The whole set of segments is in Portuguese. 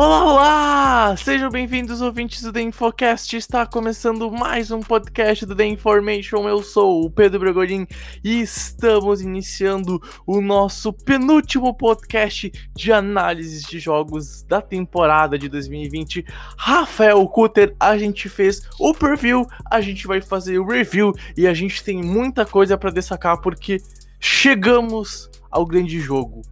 Olá, olá! Sejam bem-vindos, ouvintes do The Infocast. Está começando mais um podcast do The Information. Eu sou o Pedro Bregolin e estamos iniciando o nosso penúltimo podcast de análises de jogos da temporada de 2020. Rafael Kutter, a gente fez o preview, a gente vai fazer o review e a gente tem muita coisa para destacar porque chegamos ao grande jogo.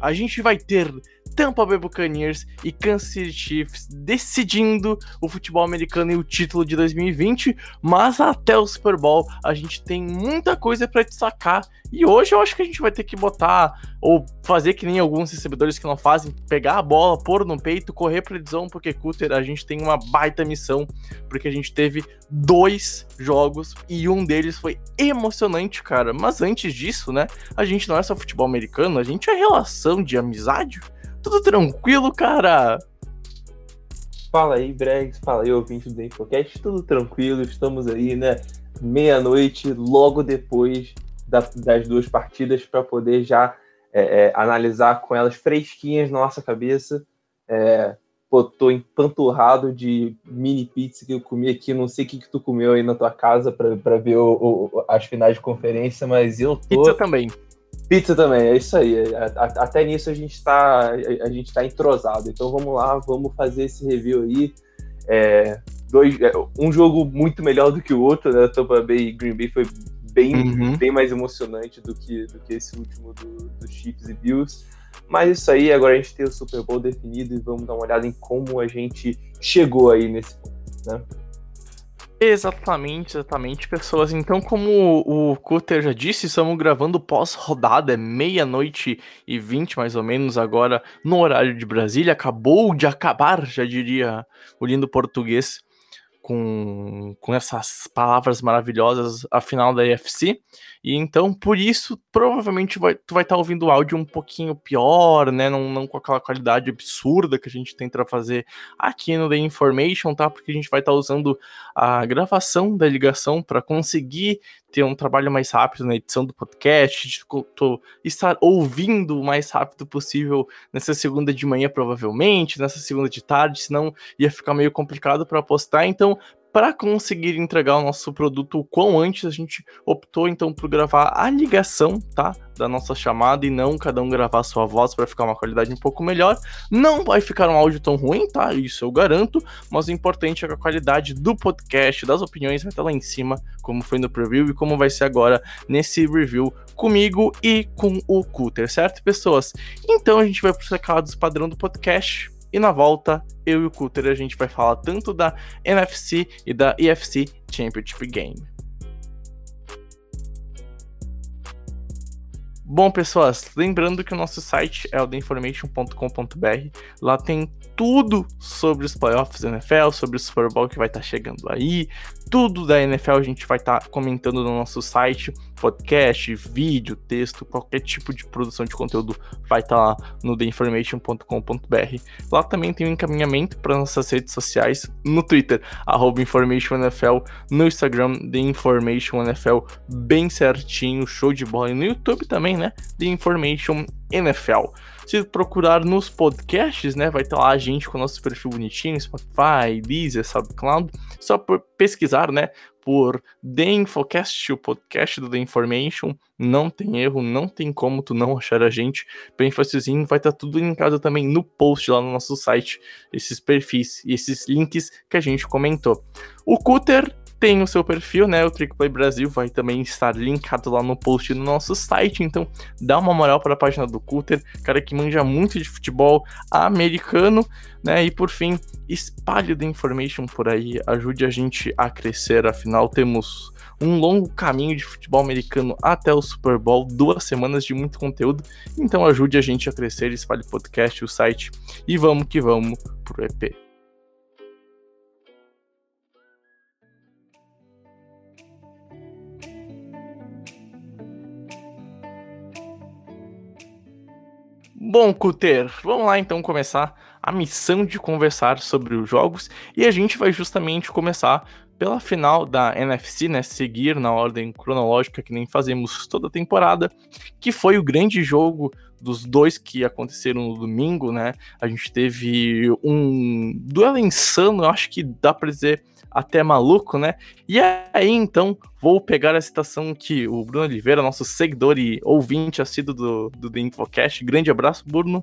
A gente vai ter Tampa Bay Buccaneers e Kansas City Chiefs decidindo o futebol americano e o título de 2020, mas até o Super Bowl a gente tem muita coisa para destacar e hoje eu acho que a gente vai ter que botar ou fazer que nem alguns recebedores que não fazem, pegar a bola, pôr no peito, correr pra zone, porque Cutter a gente tem uma baita missão, porque a gente teve dois jogos e um deles foi emocionante, cara. Mas antes disso, né, a gente não é só futebol americano, a gente é relação de amizade. Tudo tranquilo, cara? Fala aí, Bregs, fala aí, ouvinte do Infocast, tudo tranquilo, estamos aí, né? Meia-noite, logo depois da- das duas partidas, para poder já é, é, analisar com elas fresquinhas na nossa cabeça. É, pô, tô empanturrado de mini pizza que eu comi aqui, não sei o que, que tu comeu aí na tua casa para ver o- o- as finais de conferência, mas eu tô. Pizza também. Pizza também, é isso aí. A- a- Até nisso a gente está a gente tá entrosado. Então vamos lá, vamos fazer esse review aí. É, dois, é, um jogo muito melhor do que o outro, né? Tampa Bay e Green Bay foi bem, Uhum. bem mais emocionante do que, do que esse último do, dos Chiefs e Bills. Mas isso aí, agora a gente tem o Super Bowl definido e vamos dar uma olhada em como a gente chegou aí nesse ponto, né? Exatamente, exatamente, pessoas. Então, como o Cutter já disse, estamos gravando pós-rodada, é meia-noite e vinte, mais ou menos, agora no horário de Brasília. Acabou de acabar, já diria o lindo português, com, com essas palavras maravilhosas, a final da EFC. E então, por isso, provavelmente vai, tu vai estar ouvindo o áudio um pouquinho pior, né? Não, não com aquela qualidade absurda que a gente tenta fazer aqui no The Information, tá? Porque a gente vai estar usando a gravação da ligação para conseguir ter um trabalho mais rápido na edição do podcast, de estar ouvindo o mais rápido possível nessa segunda de manhã, provavelmente, nessa segunda de tarde, senão ia ficar meio complicado para postar. Então, para conseguir entregar o nosso produto o quão antes, a gente optou então por gravar a ligação, tá? Da nossa chamada e não cada um gravar a sua voz para ficar uma qualidade um pouco melhor. Não vai ficar um áudio tão ruim, tá? Isso eu garanto mas o importante é que a qualidade do podcast, das opiniões, vai estar lá em cima, como foi no preview e como vai ser agora nesse review comigo e com o Cutter, certo, pessoas? Então a gente vai para os recados padrão do podcast. E na volta, eu e o Cutter a gente vai falar tanto da NFC e da EFC Championship Game. Bom, pessoas, lembrando que o nosso site é o theinformation.com.br. Lá tem tudo sobre os playoffs da NFL, sobre o Super Bowl que vai estar chegando aí. Tudo da NFL a gente vai estar comentando no nosso site, podcast, vídeo, texto, qualquer tipo de produção de conteúdo vai estar lá no theinformation.com.br. Lá também tem um encaminhamento para nossas redes sociais, no Twitter, InformationNFL, no Instagram, The Information NFL, bem certinho, show de bola. E no YouTube também, né? The Information NFL. Se procurar nos podcasts, né, vai estar lá a gente com o nosso perfil bonitinho, Spotify, Deezer, SoundCloud. Só por pesquisar, né, por The Infocast, o podcast do The Information. Não tem erro, não tem como tu não achar a gente. Bem facilzinho, vai estar tudo linkado também no post lá no nosso site, esses perfis e esses links que a gente comentou. O Cutter tem o seu perfil, né? O Trickplay Brasil vai também estar linkado lá no post do nosso site. Então, dá uma moral para a página do Cutter, cara que manja muito de futebol americano, né? E por fim, espalhe the information por aí, ajude a gente a crescer. Afinal, temos um longo caminho de futebol americano até o Super Bowl, duas semanas de muito conteúdo. Então ajude a gente a crescer, espalhe o podcast, o site e vamos que vamos pro EP. Bom, Cuter, vamos lá então começar a missão de conversar sobre os jogos e a gente vai justamente começar pela final da NFC, né, seguir na ordem cronológica que nem fazemos toda a temporada, que foi o grande jogo dos dois que aconteceram no domingo, né? A gente teve um duelo insano, eu acho que dá para dizer até maluco, né? E aí então vou pegar a citação que o Bruno Oliveira, nosso seguidor e ouvinte assíduo do, do The Infocast, grande abraço, Bruno,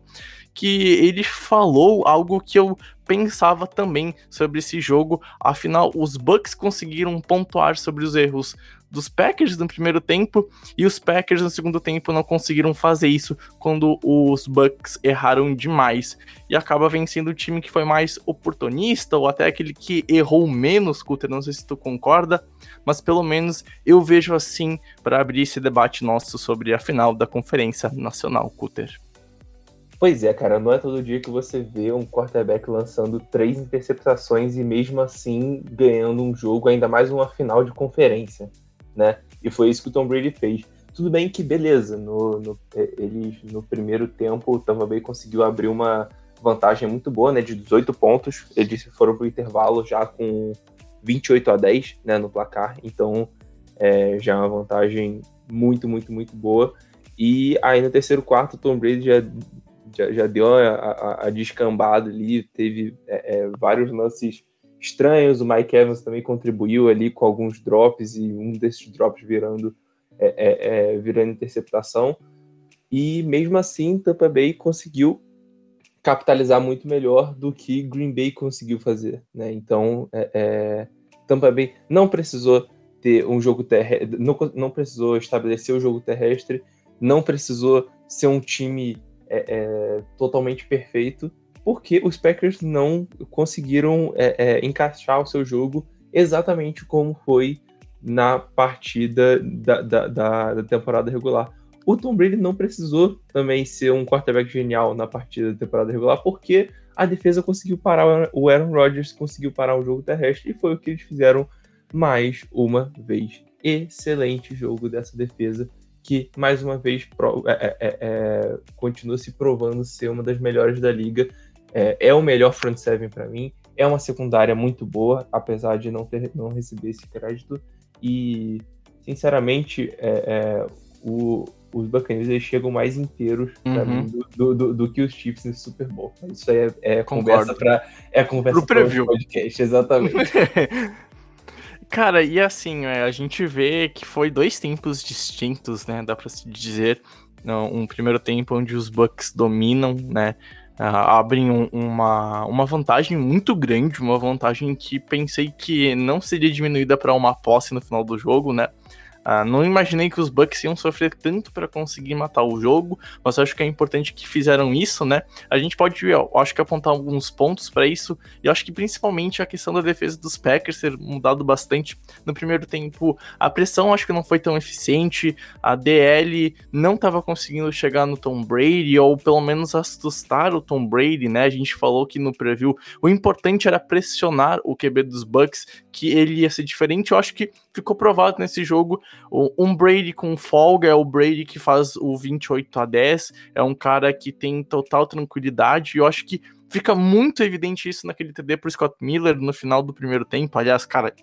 que ele falou algo que eu pensava também sobre esse jogo. Afinal, os Bucks conseguiram pontuar sobre os erros dos Packers no primeiro tempo e os Packers no segundo tempo não conseguiram fazer isso quando os Bucks erraram demais e acaba vencendo o time que foi mais oportunista ou até aquele que errou menos, Cutter, não sei se tu concorda, mas pelo menos eu vejo assim para abrir esse debate nosso sobre a final da Conferência Nacional, Cutter. Pois é, cara, não é todo dia que você vê um quarterback lançando três interceptações e mesmo assim ganhando um jogo, ainda mais uma final de conferência né? E foi isso que o Tom Brady fez. Tudo bem que, beleza, no, no, é, no primeiro tempo o Tampa Bay conseguiu abrir uma vantagem muito boa, né? De 18 pontos. Eles foram para o intervalo já com 28 a 10 né, no placar. Então é, já é uma vantagem muito, muito, muito boa. E aí no terceiro quarto o Tom Brady já, já, já deu a, a, a, descambada ali, teve é, é, vários lances estranhos. O Mike Evans também contribuiu ali com alguns drops e um desses drops virando é, é, é, virando interceptação. E mesmo assim, Tampa Bay conseguiu capitalizar muito melhor do que Green Bay conseguiu fazer. Né? Então, é, Tampa Bay não precisou ter um jogo terrestre, não, não precisou estabelecer o jogo terrestre, não precisou ser um time é, totalmente perfeito, porque os Packers não conseguiram é, é, encaixar o seu jogo exatamente como foi na partida da, da, da, da, temporada regular. O Tom Brady não precisou também ser um quarterback genial na partida da temporada regular, porque a defesa conseguiu parar, o Aaron Rodgers conseguiu parar o jogo terrestre e foi o que eles fizeram mais uma vez. Excelente jogo dessa defesa que mais uma vez é, é, é, é, continua se provando ser uma das melhores da liga é, é o melhor front seven para mim. É uma secundária muito boa, apesar de não, ter, não receber esse crédito. E, sinceramente, é, o, os Buccaneers chegam mais inteiros uhum. mim do, do, do, que os Chiefs nesse Super Bowl. Isso aí é, é conversa para é conversa para o podcast, exatamente. Cara, e assim, é, a gente vê que foi dois tempos distintos, né? Dá para se dizer. Um primeiro tempo onde os Bucks dominam, né? abrem um, uma, uma vantagem muito grande, uma vantagem que pensei que não seria diminuída para uma posse no final do jogo, né? Uh, não imaginei que os Bucks iam sofrer tanto para conseguir matar o jogo, mas acho que é importante que fizeram isso, né? A gente pode, acho que apontar alguns pontos para isso, e acho que principalmente a questão da defesa dos Packers ter mudado bastante no primeiro tempo. A pressão acho que não foi tão eficiente, a DL não estava conseguindo chegar no Tom Brady, ou pelo menos assustar o Tom Brady, né? A gente falou que no preview o importante era pressionar o QB dos Bucks, que ele ia ser diferente. Eu acho que ficou provado nesse jogo. Um Brady com folga é o Brady que faz o 28 a 10, é um cara que tem total tranquilidade, e eu acho que fica muito evidente isso naquele TD pro Scott Miller no final do primeiro tempo. Aliás, cara,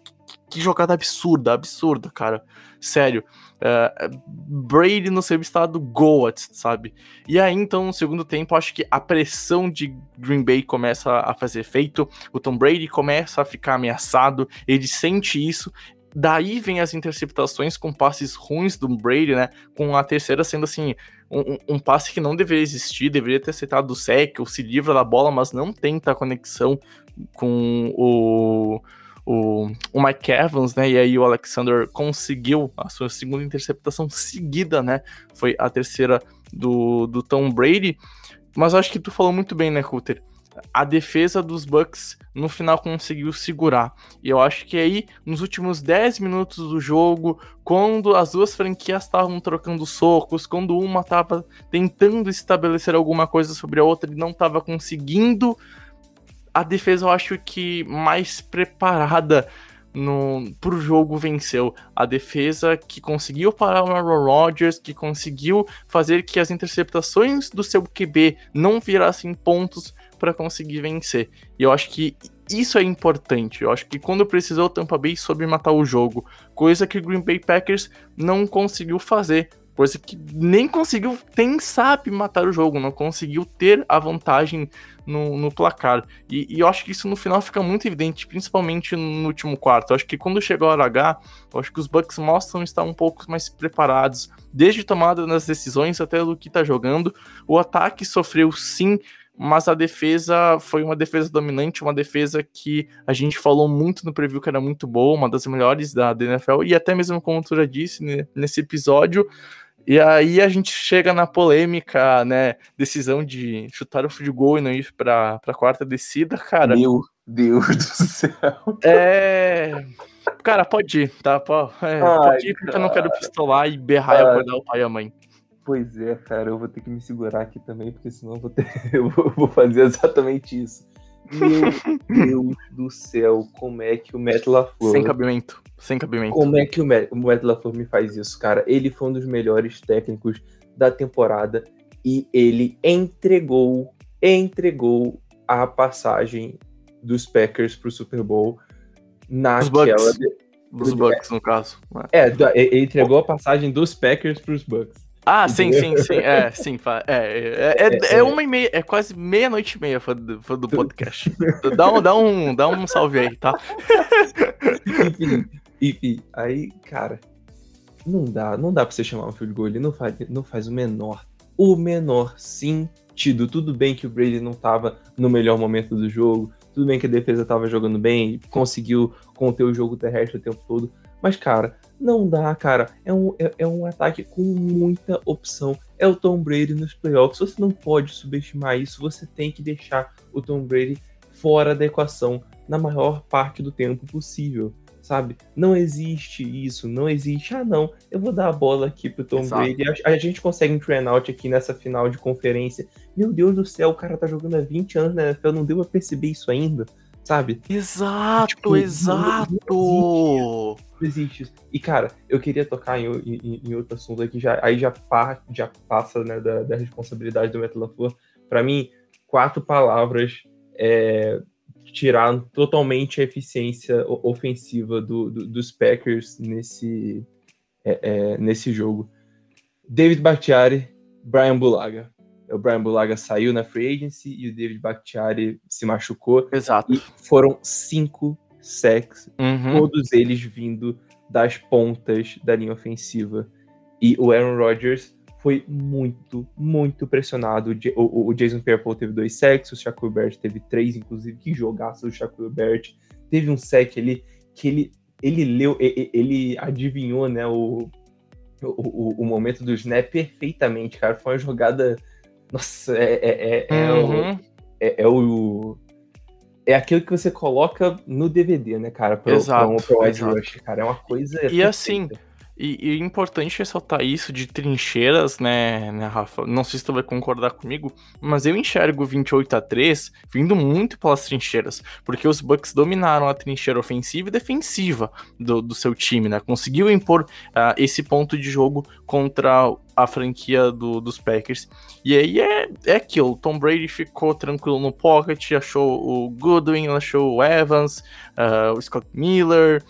que, jogada absurda, absurda, cara. Sério. Uh, Brady no seu estado Goat, sabe? E aí, então, no segundo tempo, acho que a pressão de Green Bay começa a fazer efeito. O Tom Brady começa a ficar ameaçado. Ele sente isso. Daí vem as interceptações com passes ruins do Brady, né? Com a terceira sendo assim, um, um passe que não deveria existir, deveria ter aceitado o sec, ou se livra da bola, mas não tenta a conexão com o, o, o Mike Evans, né? E aí o Alexander conseguiu a sua segunda interceptação seguida, né? Foi a terceira do, do Tom Brady. Mas acho que tu falou muito bem, né, Coulter? A defesa dos Bucks no final conseguiu segurar. E eu acho que aí, nos últimos 10 minutos do jogo, quando as duas franquias estavam trocando socos, quando uma estava tentando estabelecer alguma coisa sobre a outra e não estava conseguindo, a defesa eu acho que mais preparada no, pro jogo venceu. A defesa que conseguiu parar o Aaron Rodgers, que conseguiu fazer que as interceptações do seu QB não virassem pontos para conseguir vencer. E eu acho que isso é importante. Eu acho que quando precisou, o Tampa Bay soube matar o jogo, coisa que o Green Bay Packers não conseguiu fazer. Coisa que nem conseguiu pensar em matar o jogo, não conseguiu ter a vantagem no, no placar. E, e, eu acho que isso no final fica muito evidente, principalmente no último quarto. Eu acho que quando chegou a hora H, eu acho que os Bucks mostram estar um pouco mais preparados, desde tomada das decisões até do que tá jogando. O ataque sofreu sim mas a defesa foi uma defesa dominante, uma defesa que a gente falou muito no preview que era muito boa, uma das melhores da, da NFL, e até mesmo como tu já disse né, nesse episódio. E aí a gente chega na polêmica, né? Decisão de chutar o field goal e não ir para a quarta descida, cara. Meu Deus do céu. É. Cara, pode ir, tá? Pode, é, Ai, pode ir porque cara. eu não quero pistolar e berrar Ai. e acordar o pai e a mãe. Pois é, cara, eu vou ter que me segurar aqui também, porque senão eu vou, ter... eu vou fazer exatamente isso. Meu Deus do céu, como é que o Matt LaFleur... Sem cabimento, sem cabimento. Como é que o Matt, o Matt LaFleur me faz isso, cara? Ele foi um dos melhores técnicos da temporada e ele entregou, entregou a passagem dos Packers pro Super Bowl naquela... Os Bucks, dos Bucks no caso. É, ele entregou a passagem dos Packers pros Bucks. Ah, sim, sim, sim. É, sim. É, é, é, é uma e meia, é quase meia-noite e meia do, do podcast. dá, um, dá, um, dá um salve aí, tá? enfim, enfim, aí, cara, não dá, não dá pra você chamar um field goal, ele não faz, não faz o menor, o menor sentido. Tudo bem que o Brady não tava no melhor momento do jogo, tudo bem que a defesa tava jogando bem, conseguiu conter o jogo terrestre o tempo todo, mas, cara, não dá, cara. É um, é, é, um ataque com muita opção. É o Tom Brady nos playoffs. Você não pode subestimar isso. Você tem que deixar o Tom Brady fora da equação na maior parte do tempo possível. Sabe? Não existe isso, não existe. Ah, não, eu vou dar a bola aqui pro Tom Exato. Brady. A, a, gente consegue um train out aqui nessa final de conferência. Meu Deus do céu, o cara tá jogando há 20 anos na NFL, não deu pra perceber isso ainda sabe? Exato, tipo, exato! Não, não, existe, isso. E, cara, eu queria tocar em, em, em, outro assunto aqui, já, aí já, já passa né, da, da responsabilidade do Metal Para Pra mim, quatro palavras é, tiraram totalmente a eficiência ofensiva do, do, dos Packers nesse, é, é, nesse jogo. David Bakhtiari, Brian Bulaga o Brian Bulaga saiu na free agency e o David Bakhtiari se machucou. Exato. E foram cinco sacks, uhum. todos eles vindo das pontas da linha ofensiva. E o Aaron Rodgers foi muito, muito pressionado. O, o Jason Pierre-Paul teve dois sacks, o Shaquille Barrett teve três, inclusive, que jogaço o Shaquille Barrett. Teve um sack ali que ele, ele leu, ele, ele adivinhou, né, o, o, o, momento do snap perfeitamente, cara. Foi uma jogada nossa, é, é, é, é uhum. o, é, é, o. É aquilo que você coloca no DVD, né, cara? Pro, exato, pro, pro exato. Rush, cara. É uma coisa. E assim, e, e é importante ressaltar isso de trincheiras, né, né, Rafa? Não sei se tu vai concordar comigo, mas eu enxergo 28 a 3 vindo muito pelas trincheiras, porque os Bucks dominaram a trincheira ofensiva e defensiva do, do seu time, né? Conseguiu impor uh, esse ponto de jogo contra a franquia do, dos Packers. E aí é, é aquilo, Tom Brady ficou tranquilo no pocket, achou o Goodwin, achou o Evans, uh, o Scott Miller,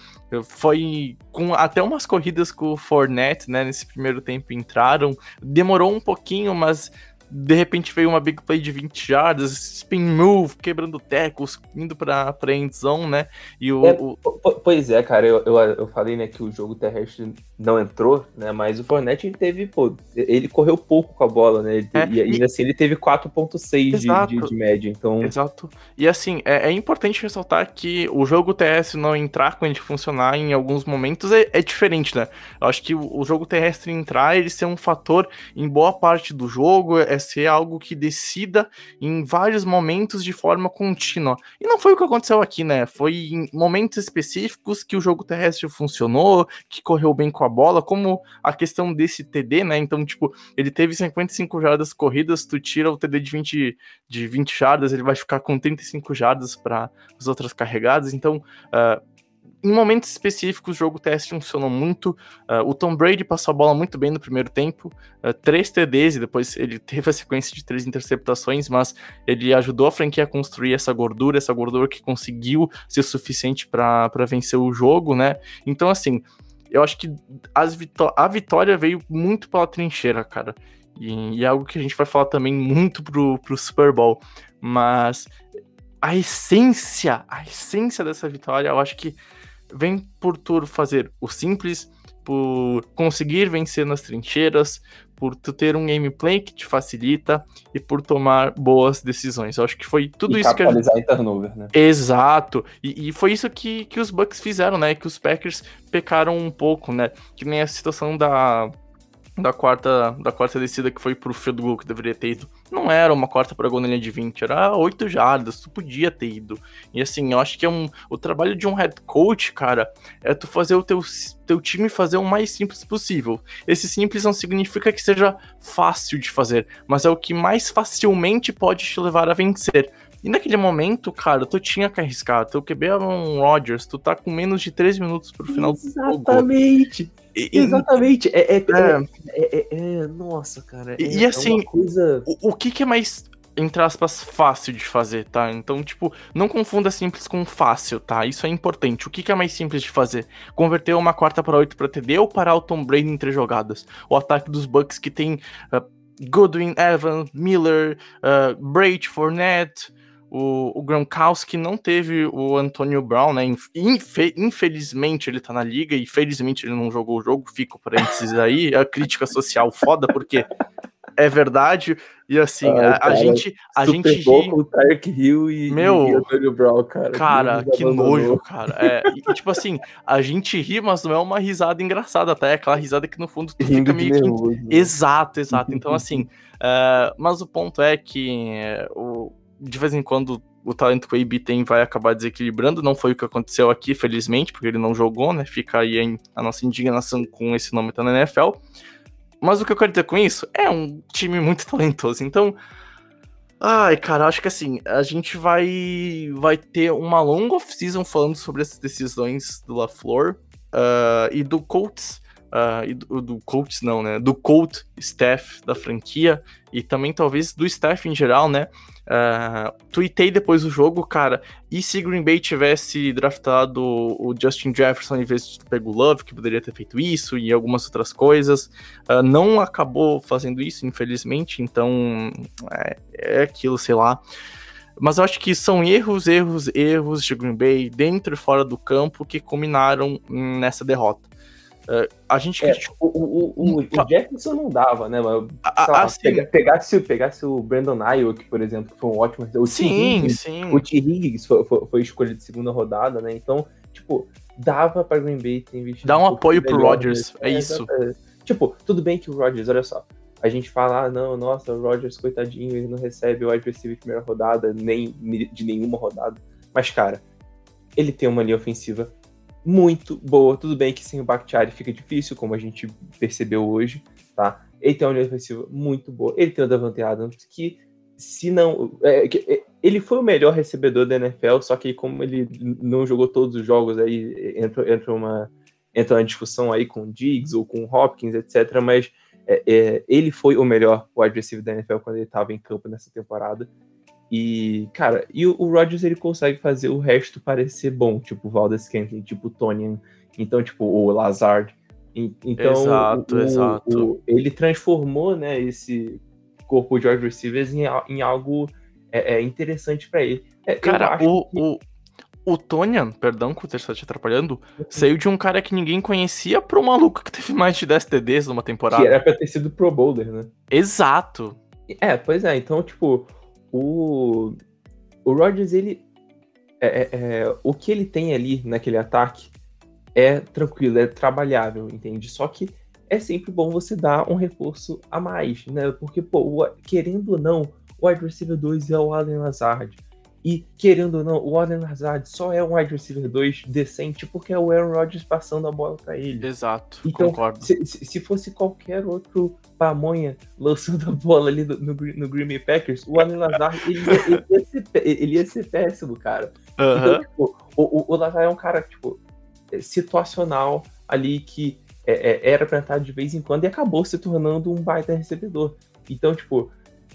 foi com até umas corridas com o Fournette, né, nesse primeiro tempo entraram. Demorou um pouquinho, mas de repente veio uma big play de 20 jardas, spin move, quebrando tecos, indo pra, pra end zone, né? E o, é, o... Pois é, cara, eu, eu, eu, falei, né, que o jogo terrestre não entrou, né, mas o Fournette teve, pô, ele correu pouco com a bola, né, ele, é, e ainda assim ele teve 4.6 de, de, de, média, então... Exato, e assim, é, é, importante ressaltar que o jogo terrestre não entrar quando ele funcionar em alguns momentos é, é diferente, né, eu acho que o, o jogo terrestre entrar, ele ser um fator em boa parte do jogo, é ser algo que decida em vários momentos de forma contínua. E não foi o que aconteceu aqui, né? Foi em momentos específicos que o jogo terrestre funcionou, que correu bem com a bola, como a questão desse TD, né? Então, tipo, ele teve 55 jardas corridas, tu tira o TD de 20, de 20 jardas, ele vai ficar com 35 jardas para as outras carregadas. Então, uh, em momentos específicos, o jogo teste funcionou muito. Uh, o Tom Brady passou a bola muito bem no primeiro tempo, uh, três TDs e depois ele teve a sequência de três interceptações, mas ele ajudou a franquia a construir essa gordura, essa gordura que conseguiu ser suficiente para vencer o jogo, né? Então, assim, eu acho que vitó a vitória veio muito pela trincheira, cara. E, e, é algo que a gente vai falar também muito pro, pro Super Bowl. Mas a essência, a essência dessa vitória, eu acho que vem por tu fazer o simples, por conseguir vencer nas trincheiras, por tu ter um gameplay que te facilita e por tomar boas decisões. Eu acho que foi tudo e isso que gente... em turnover, né? Exato. E, e, foi isso que, que os Bucks fizeram, né? Que os Packers pecaram um pouco, né? Que nem a situação da da quarta, da quarta descida que foi pro field goal que deveria ter ido. Não era uma quarta para gol na linha de 20, era 8 jardas, tu podia ter ido. E assim, eu acho que é um o trabalho de um head coach, cara, é tu fazer o teu, teu time fazer o mais simples possível. Esse simples não significa que seja fácil de fazer, mas é o que mais facilmente pode te levar a vencer. E naquele momento, cara, tu tinha que arriscar. Teu QB é um Rodgers, tu tá com menos de 3 minutos pro final Exatamente. do jogo. Exatamente. Exatamente. É, é, é, é, Nossa, cara. e assim, coisa... o, o que, que é mais entre aspas, fácil de fazer, tá? Então, tipo, não confunda simples com fácil, tá? Isso é importante. O que, que é mais simples de fazer? Converter uma quarta para oito para TD ou parar o Tom Brady em três jogadas? O ataque dos Bucks que tem uh, Goodwin, Evans, Miller, uh, Braid, Fournette, o, o Gronkowski não teve o Antonio Brown, né? Infe, infelizmente ele tá na liga e felizmente ele não jogou o jogo. Fico parênteses aí. A crítica social foda, porque é verdade. E assim, ah, a, cara, gente. A gente ri. Com o Tarek Hill e, Meu, e Antonio Brown, cara. Cara, que, que nojo, cara. É, e, tipo assim, a gente ri, mas não é uma risada engraçada, tá? É aquela risada que no fundo tu fica meio que. Nervoso, exato, exato. Então, assim. Uh, mas o ponto é que uh, o de vez em quando o talento que o AB tem vai acabar desequilibrando. Não foi o que aconteceu aqui, felizmente, porque ele não jogou, né? Fica aí a nossa indignação com esse nome tá na NFL. Mas o que eu quero dizer com isso é um time muito talentoso. Então, ai, cara, acho que assim, a gente vai vai ter uma longa off-season falando sobre essas decisões do LaFleur uh, e do Colts uh, e do, do coach não, né? Do coach staff da franquia e também talvez do staff em geral, né? Uh, depois do jogo, cara, e se Green Bay tivesse draftado o Justin Jefferson em vez de pegar o Love, que poderia ter feito isso e algumas outras coisas, uh, não acabou fazendo isso, infelizmente, então é, é aquilo, sei lá. Mas eu acho que são erros, erros, erros de Green Bay dentro e fora do campo que culminaram nessa derrota. Uh, a gente é, o, o, o, o, Jefferson não dava, né? Mas, lá, assim, pega, pegasse, pegasse o Brandon Ayuk, por exemplo, que foi um ótimo. O sim, Higgins, sim. O T. Higgins foi, foi, foi escolha de segunda rodada, né? Então, tipo, dava pra Green Bay ter investido. Dá um, um apoio pro Rodgers, é, é isso. É, tipo, tudo bem que o Rodgers, olha só. A gente fala, ah, não, nossa, o Rodgers, coitadinho, ele não recebe o receiver de primeira rodada, nem de nenhuma rodada. Mas, cara, ele tem uma linha ofensiva muito boa. Tudo bem que sem o Bakhtiari fica difícil, como a gente percebeu hoje, tá? Ele tem uma linha ofensiva muito boa. Ele tem o Davante Adams, que se não... É, é, ele foi o melhor recebedor da NFL, só que como ele não jogou todos os jogos, aí entra, entra, uma, entra uma discussão aí com o Diggs ou com o Hopkins, etc. Mas é, é, ele foi o melhor wide receiver da NFL quando ele estava em campo nessa temporada. E, cara, e o, o Rodgers ele consegue fazer o resto parecer bom, tipo o Valdez Scantling, tipo o Tonian, então, tipo, o Lazard. então, exato, o, exato. O, ele transformou, né, esse, corpo de wide receivers em, em algo é, é interessante para ele. É, cara, o, que... o, o Tonyan, perdão que o terceiro te atrapalhando, uhum. saiu de um cara que ninguém conhecia para um maluco que teve mais de 10 TDs numa temporada. Que era pra ter sido Pro Bowler, né? Exato. É, pois é, então, tipo, o, o Rodgers, ele. É, é, é, o que ele tem ali naquele ataque é tranquilo, é trabalhável, entende? Só que é sempre bom você dar um reforço a mais, né? Porque, pô, querendo ou não, o wide receiver 2 é o Allen Lazard. E, querendo ou não, o Allen Lazard só é um wide receiver 2 decente porque é o Aaron Rodgers passando a bola para ele. Exato, então, concordo. Se, se, fosse qualquer outro pamonha lançando a bola ali no, no, no Green Bay Packers, o Allen Lazard ele ia, ele ele ia ser péssimo, cara. Uhum. Então, tipo, o, o, o Lazard é um cara, tipo, situacional ali que é, é, era pra estar de vez em quando e acabou se tornando um baita recebedor. Então, tipo,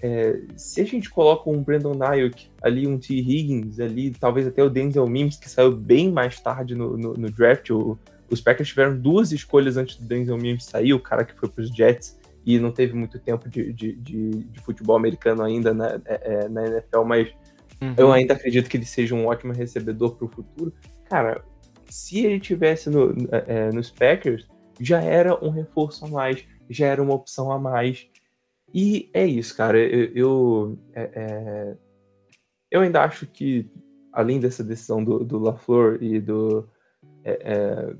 é, se a gente coloca um Brandon Ayuk ali, um T. Higgins ali, talvez até o Denzel Mims, que saiu bem mais tarde no, no, no draft, o, os Packers tiveram duas escolhas antes do Denzel Mims sair, o cara que foi para os Jets e não teve muito tempo de, de, de, de futebol americano ainda na, é, é na NFL, mas uhum. eu ainda acredito que ele seja um ótimo recebedor para o futuro. Cara, se ele tivesse no, é, é, nos Packers, já era um reforço a mais, já era uma opção a mais. E é isso, cara. Eu, eu, é, é, eu ainda acho que, além dessa decisão do, do LaFleur e do, é, é,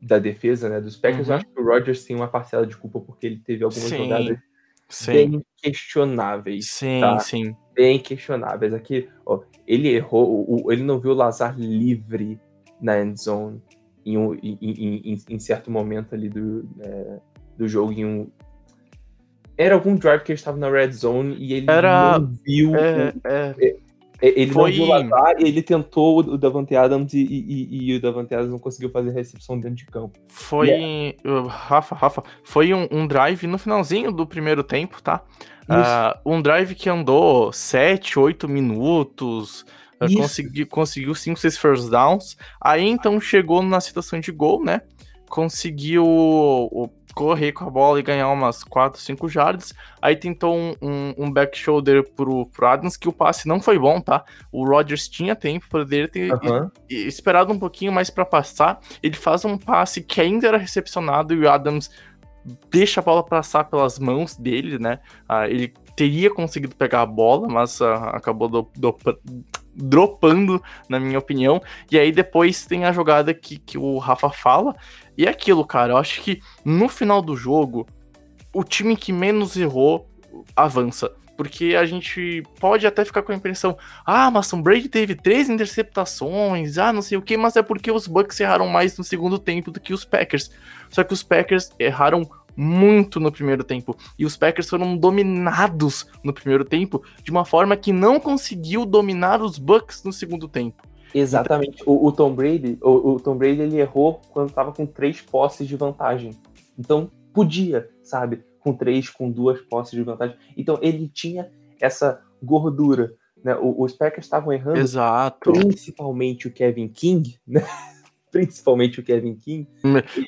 da defesa né, dos Packers, uhum. eu acho que o Rodgers tem uma parcela de culpa porque ele teve algumas sim, jogadas sim. bem questionáveis. Sim, tá? sim. Bem questionáveis. Aqui, ó, ele errou, o, ele não viu o Lazar livre na end zone em, um, em, em, em, certo momento ali do, é, do jogo, em um, era algum drive que ele estava na red zone e ele era... não viu. É, é... é ele Foi... não viu Lazar e ele tentou o Davante Adams e, e, e, o Davante Adams não conseguiu fazer recepção dentro de campo. Foi. Yeah. Rafa, Rafa, foi um, um, drive no finalzinho do primeiro tempo, tá? Uh, um drive que andou 7, 8 minutos. Uh, consegui, conseguiu 5, 6 first downs. Aí então chegou na situação de gol, né? Conseguiu o, correr com a bola e ganhar umas 4, 5 jardas. Aí tentou um, um, um, back shoulder pro, pro Adams, que o passe não foi bom, tá? O Rodgers tinha tempo, poderia ter uhum. esperado um pouquinho mais para passar. Ele faz um passe que ainda era recepcionado e o Adams deixa a bola passar pelas mãos dele, né? Ah, ele teria conseguido pegar a bola, mas ah, acabou do, do, dropando, na minha opinião. E aí depois tem a jogada que, que o Rafa fala, e é aquilo, cara, eu acho que no final do jogo, o time que menos errou avança. Porque a gente pode até ficar com a impressão, ah, mas Tom Brady teve três interceptações, ah, não sei o que, mas é porque os Bucks erraram mais no segundo tempo do que os Packers. Só que os Packers erraram muito no primeiro tempo. E os Packers foram dominados no primeiro tempo de uma forma que não conseguiu dominar os Bucks no segundo tempo. Exatamente. O, o Tom Brady, o, o, Tom Brady ele errou quando estava com três posses de vantagem. Então podia, sabe, com três, com duas posses de vantagem. Então ele tinha essa gordura. Né? O, os Packers estavam errando, Exato. principalmente o Kevin King, né? Principalmente o Kevin King.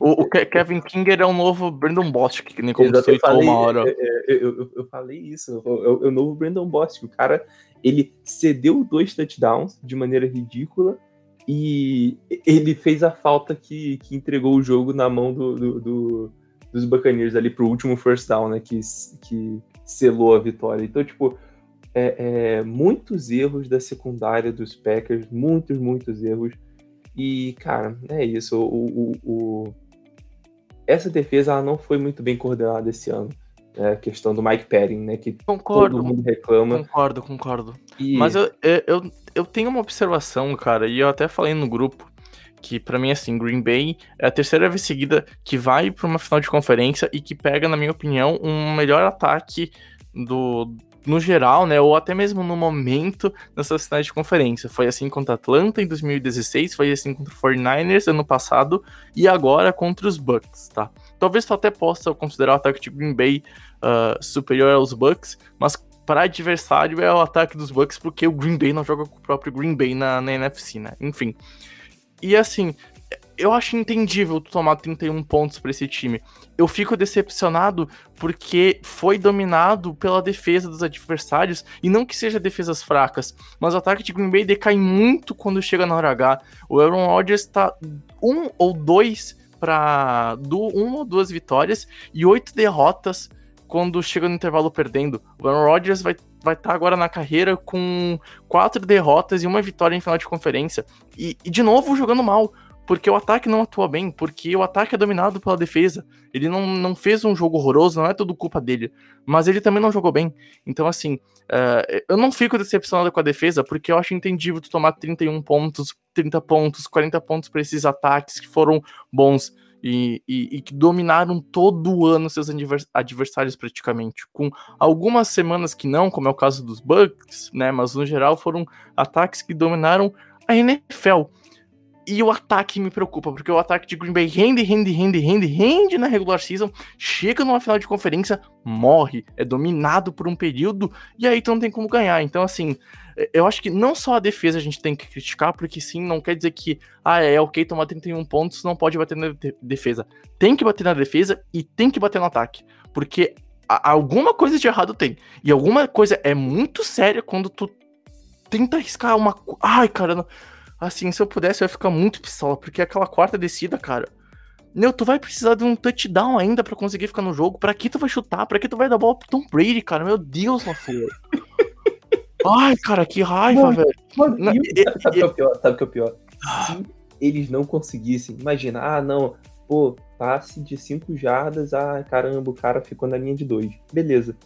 O, o Kevin King era um novo Brandon Bostic, que nem como você falou uma hora. É, é, eu, eu, eu, falei isso, é o novo Brandon Bostic. O cara ele cedeu dois touchdowns de maneira ridícula e ele fez a falta que, que entregou o jogo na mão do, do, do, dos Buccaneers ali pro último first down, né? Que, que selou a vitória. Então, tipo, é, é, muitos erros da secundária dos Packers, muitos, muitos erros. E, cara, é isso. O, o, o... Essa defesa ela não foi muito bem coordenada esse ano é a questão do Mike Perrin, né? Que concordo, todo mundo reclama. Concordo, concordo. E... Mas eu, eu, eu tenho uma observação, cara, e eu até falei no grupo que para mim assim, Green Bay é a terceira vez seguida que vai para uma final de conferência e que pega, na minha opinião, um melhor ataque do no geral, né, ou até mesmo no momento nessa finais de conferência. Foi assim contra Atlanta em 2016, foi assim contra o 49ers ano passado e agora contra os Bucks, tá? Talvez tu até possa considerar o ataque de Green Bay uh, superior aos Bucks, mas para adversário é o ataque dos Bucks porque o Green Bay não joga com o próprio Green Bay na, na NFC, né? Enfim. E assim, eu acho entendível tomar 31 pontos para esse time. Eu fico decepcionado porque foi dominado pela defesa dos adversários, e não que seja defesas fracas, mas o ataque de Green Bay decai muito quando chega na hora H. O Aaron Rodgers está um ou dois para uma ou duas vitórias e oito derrotas quando chega no intervalo perdendo. O Aaron Rodgers vai vai estar tá agora na carreira com quatro derrotas e uma vitória em final de conferência. E, e, de novo jogando mal porque o ataque não atua bem, porque o ataque é dominado pela defesa. Ele não, não fez um jogo horroroso, não é tudo culpa dele, mas ele também não jogou bem. Então, assim, uh, eu não fico decepcionado com a defesa, porque eu acho entendível tu tomar 31 pontos, 30 pontos, 40 pontos para esses ataques que foram bons. E, e, e, que dominaram todo o ano seus adversários praticamente, com algumas semanas que não, como é o caso dos Bucks, né? Mas no geral foram ataques que dominaram a NFL. E o ataque me preocupa, porque o ataque de Green Bay rende, rende, rende, rende, rende na regular season, chega numa final de conferência, morre, é dominado por um período, e aí tu não tem como ganhar. Então, assim, eu acho que não só a defesa a gente tem que criticar, porque sim, não quer dizer que, ah, é ok tomar 31 pontos, não pode bater na defesa. Tem que bater na defesa e tem que bater no ataque, porque alguma coisa de errado tem. E alguma coisa é muito séria quando tu tenta arriscar uma. Ai, cara. Assim, se eu pudesse, eu ia ficar muito pistola, porque aquela quarta descida, cara. Meu, tu vai precisar de um touchdown ainda para conseguir ficar no jogo. Pra que tu vai chutar? Pra que tu vai dar bola pro Tom Brady, cara? Meu Deus, LaFleur. Ai, cara, que raiva, mano, velho. Mano, Na, e, sabe o que é o pior? Sabe o que é pior? Se eles não conseguissem, imagina, ah, não, pô, passe de 5 jardas, ah, caramba, o cara ficou na linha de 2. Beleza.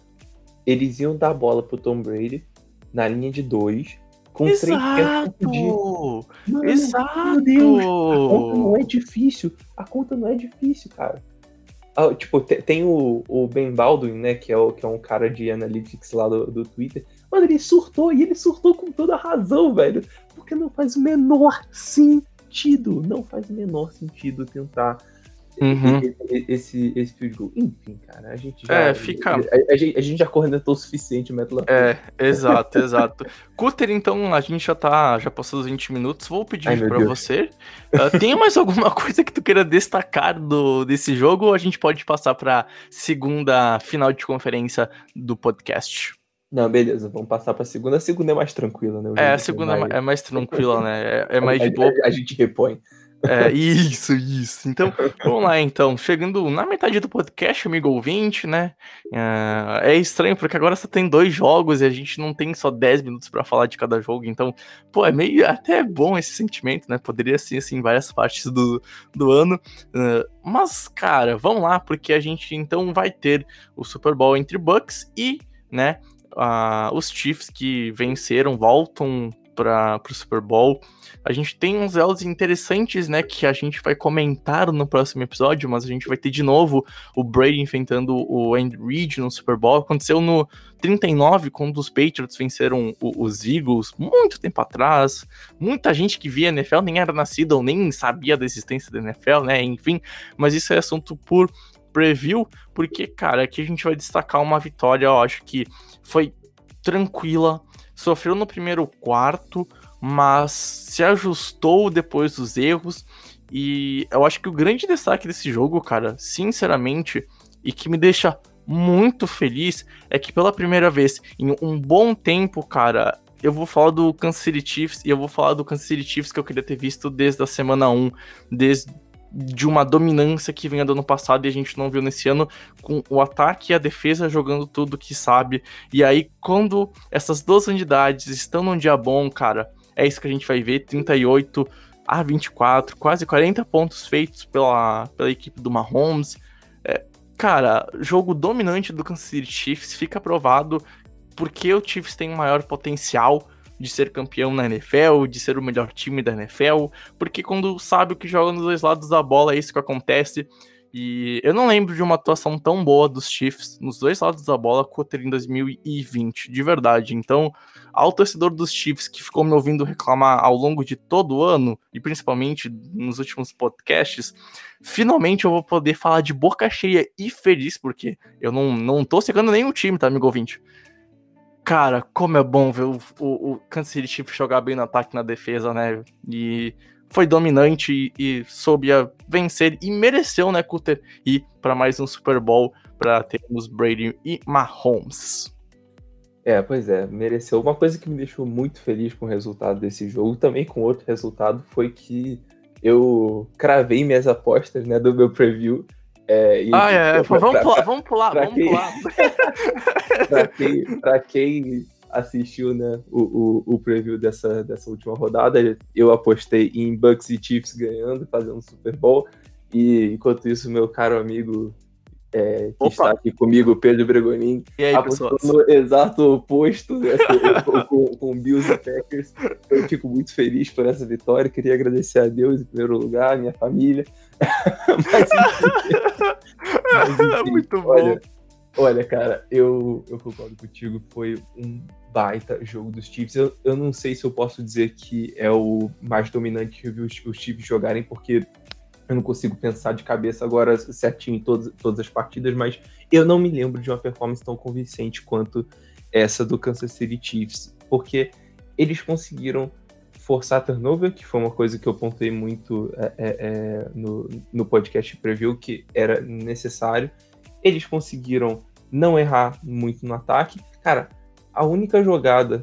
Eles iam dar a bola pro Tom Brady na linha de 2, com Exato! Mano, Exato! Meu Deus, a conta não é difícil. A conta não é difícil, cara. Ah, tipo, tem o, o Ben Baldwin, né? Que é, o, que é um cara de analytics lá do, do Twitter. Mano, ele surtou e ele surtou com toda razão, velho. Porque não faz o menor sentido. Não faz o menor sentido tentar uhum. esse, esse field goal. Enfim, cara, a gente já. É, fica. A, a, a, gente, a já cornetou o suficiente o. É, exato, exato. Cutter, então, a gente já tá. Já passou os 20 minutos. Vou pedir Deus. você. Uh, tem mais alguma coisa que tu queira destacar do, desse jogo ou a gente pode passar pra segunda final de conferência do podcast? Não, beleza, vamos passar pra segunda. A segunda é mais tranquila, né? É, a segunda é mais, é mais tranquila, né? É, é mais de boa. A, gente repõe. É, isso, isso. Então, vamos lá, então. Chegando na metade do podcast, amigo ouvinte, né? É, é estranho, porque agora só tem dois jogos e a gente não tem só 10 minutos para falar de cada jogo. Então, pô, é meio até bom esse sentimento, né? Poderia ser assim várias partes do, do ano. Uh, mas, cara, vamos lá, porque a gente então vai ter o Super Bowl entre Bucks e, né? Uh, os Chiefs que venceram voltam para o Super Bowl. A gente tem uns elos interessantes, né, que a gente vai comentar no próximo episódio, mas a gente vai ter de novo o Brady enfrentando o Andy Reid no Super Bowl. Aconteceu no 39, quando os Patriots venceram os Eagles, muito tempo atrás. Muita gente que via NFL nem era nascida ou nem sabia da existência da NFL, né, enfim. Mas isso é assunto por preview, porque, cara, aqui a gente vai destacar uma vitória, eu acho que foi tranquila, sofreu no primeiro quarto, mas se ajustou depois dos erros. E eu acho que o grande destaque desse jogo, cara, sinceramente, e que me deixa muito feliz, é que pela primeira vez em um bom tempo, cara, eu vou falar do Kansas City Chiefs e eu vou falar do Kansas City Chiefs que eu queria ter visto desde a semana 1, desde de uma dominância que vinha do ano passado e a gente não viu nesse ano, com o ataque e a defesa jogando tudo que sabe. E aí, quando essas duas unidades estão num dia bom, cara, é isso que a gente vai ver: 38 a 24, quase 40 pontos feitos pela, pela equipe do Mahomes. É, cara, jogo dominante do Kansas City Chiefs, fica provado porque o Chiefs tem um maior potencial de ser campeão na NFL, de ser o melhor time da NFL, porque quando sabe o que joga nos dois lados da bola, é isso que acontece. E eu não lembro de uma atuação tão boa dos Chiefs nos dois lados da bola quanto em 2020, de verdade. Então, ao torcedor dos Chiefs que ficou me ouvindo reclamar ao longo de todo o ano, e principalmente nos últimos podcasts, finalmente eu vou poder falar de boca cheia e feliz, porque eu não, não tô secando nenhum time, tá, amigo ouvinte? Cara, como é bom ver o, o, o Kansas City Chiefs jogar bem no ataque e na defesa, né? E foi dominante e, e soube vencer e mereceu, né, Cutter, ir para mais um Super Bowl para termos Brady e Mahomes. É, pois é, mereceu. Uma coisa que me deixou muito feliz com o resultado desse jogo, também com outro resultado, foi que eu cravei minhas apostas, né, do meu preview. É, e, ah, é, pra, vamos, pra, pular, vamos pular, vamos quem, pular. pra, quem, pra quem assistiu né, o, o, o, preview dessa, dessa última rodada, eu apostei em Bucks e Chiefs ganhando, fazendo Super Bowl. E enquanto isso, meu caro amigo é, está aqui comigo, Pedro Bregonin, apostou no exato oposto né, com, com, Bills e Packers. Eu fico muito feliz por essa vitória. Queria agradecer a Deus em primeiro lugar, minha família. mas, enfim, mas, enfim, muito olha, bom. Olha, cara, eu, eu concordo contigo. Foi um baita jogo dos Chiefs. Eu, eu não sei se eu posso dizer que é o mais dominante que eu vi os, os Chiefs jogarem, porque eu não consigo pensar de cabeça agora certinho em todas, todas as partidas, mas eu não me lembro de uma performance tão convincente quanto essa do Kansas City Chiefs, porque eles conseguiram forçar turnover, que foi uma coisa que eu pontei muito é, é, é, no, no podcast preview, que era necessário. Eles conseguiram não errar muito no ataque. Cara, a única jogada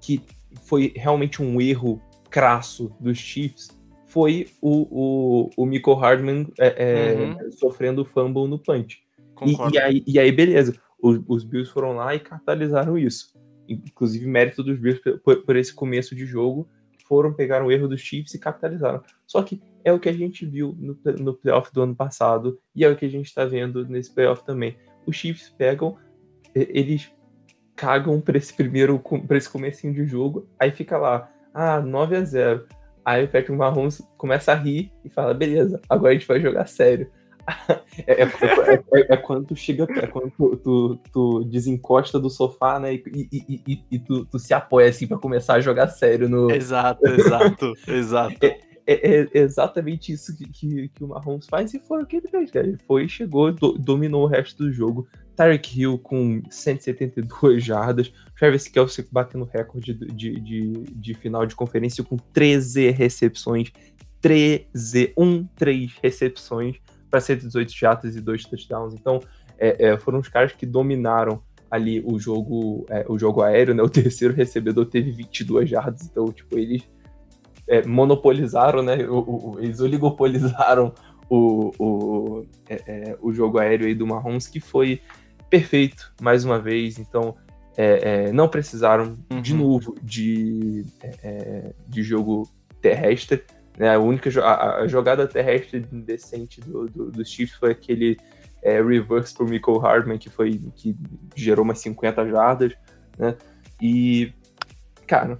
que foi realmente um erro crasso dos Chiefs foi o, o, o Michael Hardman é, é, uhum. sofrendo fumble no punch. E, e, aí, e aí, beleza. Os, os, Bills foram lá e catalisaram isso. Inclusive, mérito dos Bills por, por, esse começo de jogo. Foram pegar o erro dos Chiefs e capitalizaram. Só que é o que a gente viu no, no playoff do ano passado e é o que a gente está vendo nesse playoff também. Os Chiefs pegam, eles cagam para esse primeiro, para esse comecinho de jogo, aí fica lá, ah, 9 a 0 Aí o Patrick Mahomes começa a rir e fala: beleza, agora a gente vai jogar sério. é, é, é, é, quando tu chega, é quando tu, tu, tu, desencosta do sofá, né? E, e, e, e tu, tu, se apoia assim para começar a jogar sério no. Exato, exato, exato. É, é, exatamente isso que, que, que, o Mahomes faz e foi o que ele fez, cara. Ele foi, chegou, do, dominou o resto do jogo. Tyreek Hill com 172 jardas. Travis Kelsey batendo recorde de, de, de, de, final de conferência com 13 recepções. 13, 1, 3 recepções para 118 jardas e 2 touchdowns. Então, é, é, foram os caras que dominaram ali o jogo, é, o jogo aéreo, né? O terceiro recebedor teve 22 jardas, então, tipo, eles é, monopolizaram, né? O, o, eles oligopolizaram o, o, é, é, o jogo aéreo aí do Mahomes, que foi perfeito, mais uma vez. Então, é, é, não precisaram uhum. de novo de, é, de jogo terrestre. Né? A única a, a jogada terrestre decente do, do, dos Chiefs foi aquele reverse por Michael Hardman, que foi que gerou umas 50 jardas. Né? E, cara,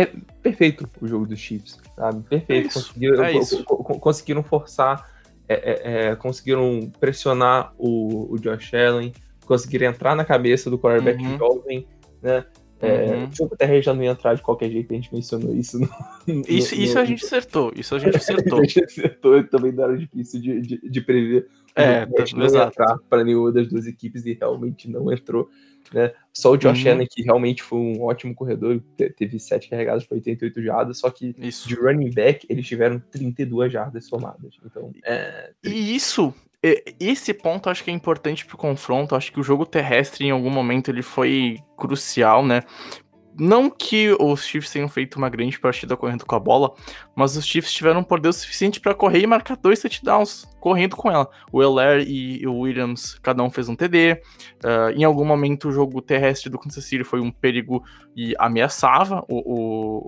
é perfeito o jogo dos Chiefs, sabe? Perfeito. É conseguiram, é conseguiram forçar, é, é, é, conseguiram pressionar o, o Josh Allen, conseguiram entrar na cabeça do quarterback uhum. jovem, né? É, uhum. O terrestre já não ia entrar de qualquer jeito, a gente mencionou isso. No, no, isso, no, isso a gente acertou, isso a gente acertou. a gente acertou, também não era difícil de, de, de prever. É, não entrar para nenhuma das duas equipes e realmente não entrou. Né? Só o Josh uhum. Allen, que realmente foi um ótimo corredor, teve 7 carregadas para 88 jardas, só que isso. de running back eles tiveram 32 jardas somadas. Então, é... E isso, esse ponto acho que é importante pro confronto. Acho que o jogo terrestre, em algum momento, ele foi crucial, né? Não que os Chiefs tenham feito uma grande partida correndo com a bola, mas os Chiefs tiveram poder suficiente para correr e marcar dois touchdowns correndo com ela. O Eller e o Williams, cada um fez um TD. Uh, ah, em algum momento, o jogo terrestre do Kansas City foi um perigo e ameaçava o,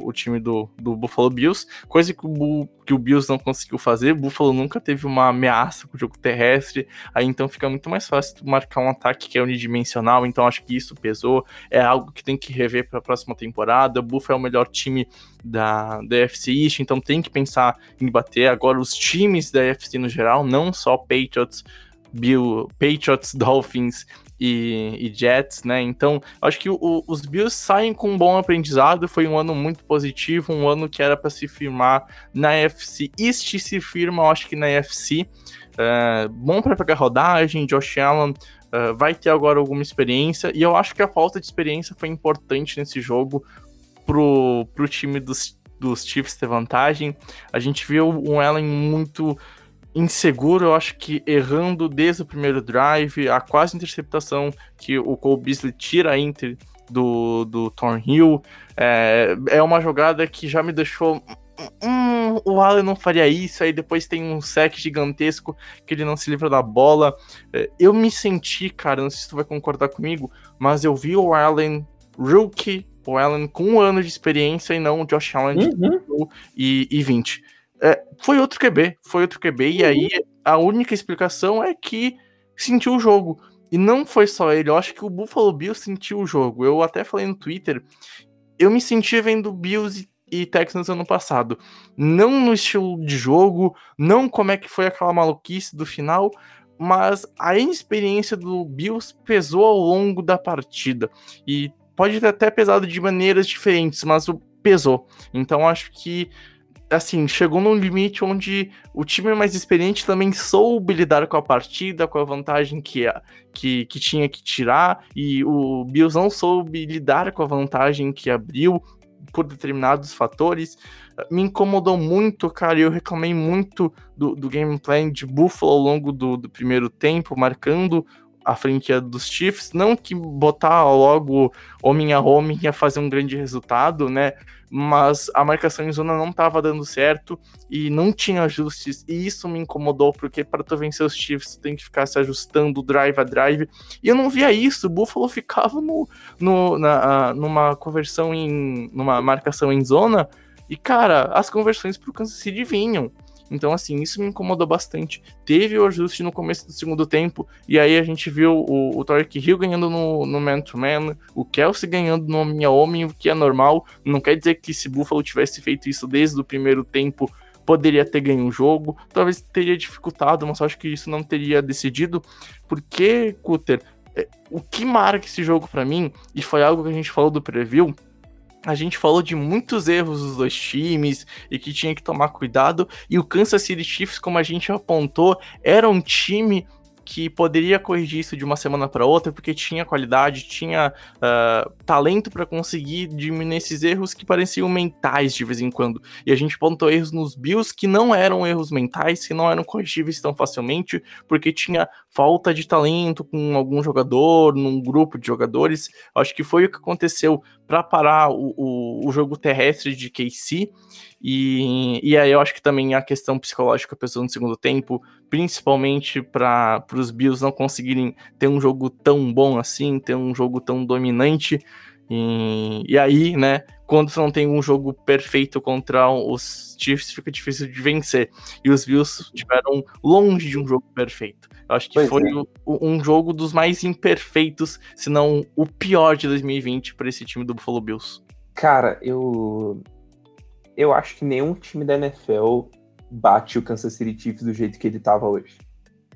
o, o time do, do Buffalo Bills, coisa que o, que o Bills não conseguiu fazer. O Buffalo nunca teve uma ameaça com o jogo terrestre, aí então fica muito mais fácil marcar um ataque que é unidimensional. Então acho que isso pesou. É algo que tem que rever para a próxima temporada. O Buffalo é o melhor time da, da FC East, então tem que pensar em bater agora os times da FC no geral, não só Patriots, Bill, Patriots, Dolphins e, e, Jets, né? Então, acho que o, os Bills saem com um bom aprendizado. Foi um ano muito positivo, um ano que era para se firmar na FC East, se firma, acho que na FC. Uh, bom para pegar rodagem, Josh Allen uh, vai ter agora alguma experiência, e eu acho que a falta de experiência foi importante nesse jogo, pro, pro time dos, dos Chiefs ter vantagem. A gente viu um Allen muito inseguro, eu acho que errando desde o primeiro drive, a quase interceptação que o Cole Beasley tira Inter do, do Thornhill. É, é uma jogada que já me deixou. Hum, o Allen não faria isso, aí depois tem um sec gigantesco que ele não se livra da bola. É, eu me senti, cara, não sei se tu vai concordar comigo, mas eu vi o Allen rookie, o Allen com um ano de experiência e não o Josh Allen uhum. e, e 20. É, foi outro QB, foi outro QB, uhum. e aí a única explicação é que sentiu o jogo. E não foi só ele, eu acho que o Buffalo Bills sentiu o jogo. Eu até falei no Twitter, eu me senti vendo Bills e, e Texans ano passado. Não no estilo de jogo, não como é que foi aquela maluquice do final, mas a inexperiência do Bills pesou ao longo da partida. E pode ter até pesado de maneiras diferentes, mas pesou. Então acho que assim, chegou num limite onde o time mais experiente também soube lidar com a partida, com a vantagem que, que, que tinha que tirar, e o Bills não soube lidar com a vantagem que abriu por determinados fatores. Me incomodou muito, cara, e eu reclamei muito do, do gameplay de Buffalo ao longo do, do primeiro tempo, marcando a franquia dos Chiefs. Não que botar logo homem a homem ia fazer um grande resultado, né? Mas a marcação em zona não estava dando certo e não tinha ajustes. E isso me incomodou, porque para tu vencer os Chiefs, tu tem que ficar se ajustando drive a drive. E eu não via isso. O Buffalo ficava no, no, na, numa conversão em. numa marcação em zona. E, cara, as conversões pro Kansas City vinham. Então, assim, isso me incomodou bastante. Teve o ajuste no começo do segundo tempo, e aí a gente viu o, o Torque Hill ganhando no, no man-to-man, o Kelsey ganhando no Homem a Homem, o que é normal. Não quer dizer que se Buffalo tivesse feito isso desde o primeiro tempo, poderia ter ganho o jogo, talvez teria dificultado, mas acho que isso não teria decidido, porque, Cutter, é, o que marca esse jogo para mim, e foi algo que a gente falou do preview, a gente falou de muitos erros dos dois times e que tinha que tomar cuidado. E o Kansas City Chiefs, como a gente apontou, era um time que poderia corrigir isso de uma semana para outra, porque tinha qualidade, tinha uh, talento para conseguir diminuir esses erros que pareciam mentais de vez em quando. E a gente apontou erros nos Bills que não eram erros mentais, que não eram corrigíveis tão facilmente, porque tinha falta de talento com algum jogador, num grupo de jogadores. Acho que foi o que aconteceu para parar o, o, o jogo terrestre de KC. E, e aí eu acho que também a questão psicológica pesou no segundo tempo, principalmente para os Bills não conseguirem ter um jogo tão bom assim, ter um jogo tão dominante. E, e aí, né, quando você não tem um jogo perfeito contra os Chiefs, fica difícil de vencer. E os Bills estiveram longe de um jogo perfeito. Eu acho que pois foi é. um jogo dos mais imperfeitos, se não o pior de 2020 para esse time do Buffalo Bills. Cara, eu eu acho que nenhum time da NFL bate o Kansas City Chiefs do jeito que ele tava hoje.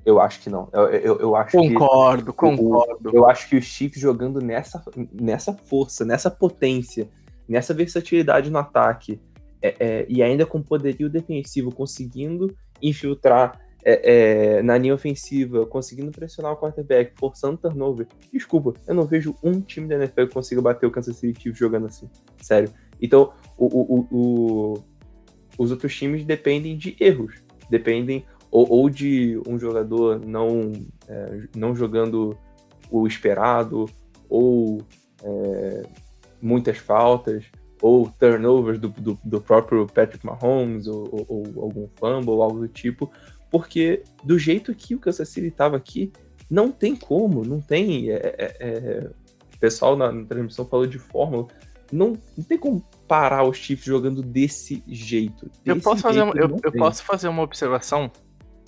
Eu acho que não. Eu, eu, eu acho concordo, que, concordo. Eu acho que os Chiefs jogando nessa, nessa força, nessa potência, nessa versatilidade no ataque, é, é, e ainda com poderio defensivo, conseguindo infiltrar é, é na linha ofensiva, conseguindo pressionar o quarterback, forçando turnover. Desculpa, eu não vejo um time da NFL que consiga bater o Kansas City Chiefs jogando assim. Sério. Então, o, o, o, os outros times dependem de erros, dependem ou, ou de um jogador não, é, não jogando o esperado, ou é, muitas faltas, ou turnovers do, do, do, próprio Patrick Mahomes, ou, ou, ou, algum fumble, ou algo do tipo, porque do jeito que o Kansas City estava aqui, não tem como, não tem. É, é, é o pessoal na, na transmissão falou de fórmula, não, não tem como parar os Chiefs jogando desse jeito. Desse eu, posso fazer, uma, eu, eu posso fazer uma observação?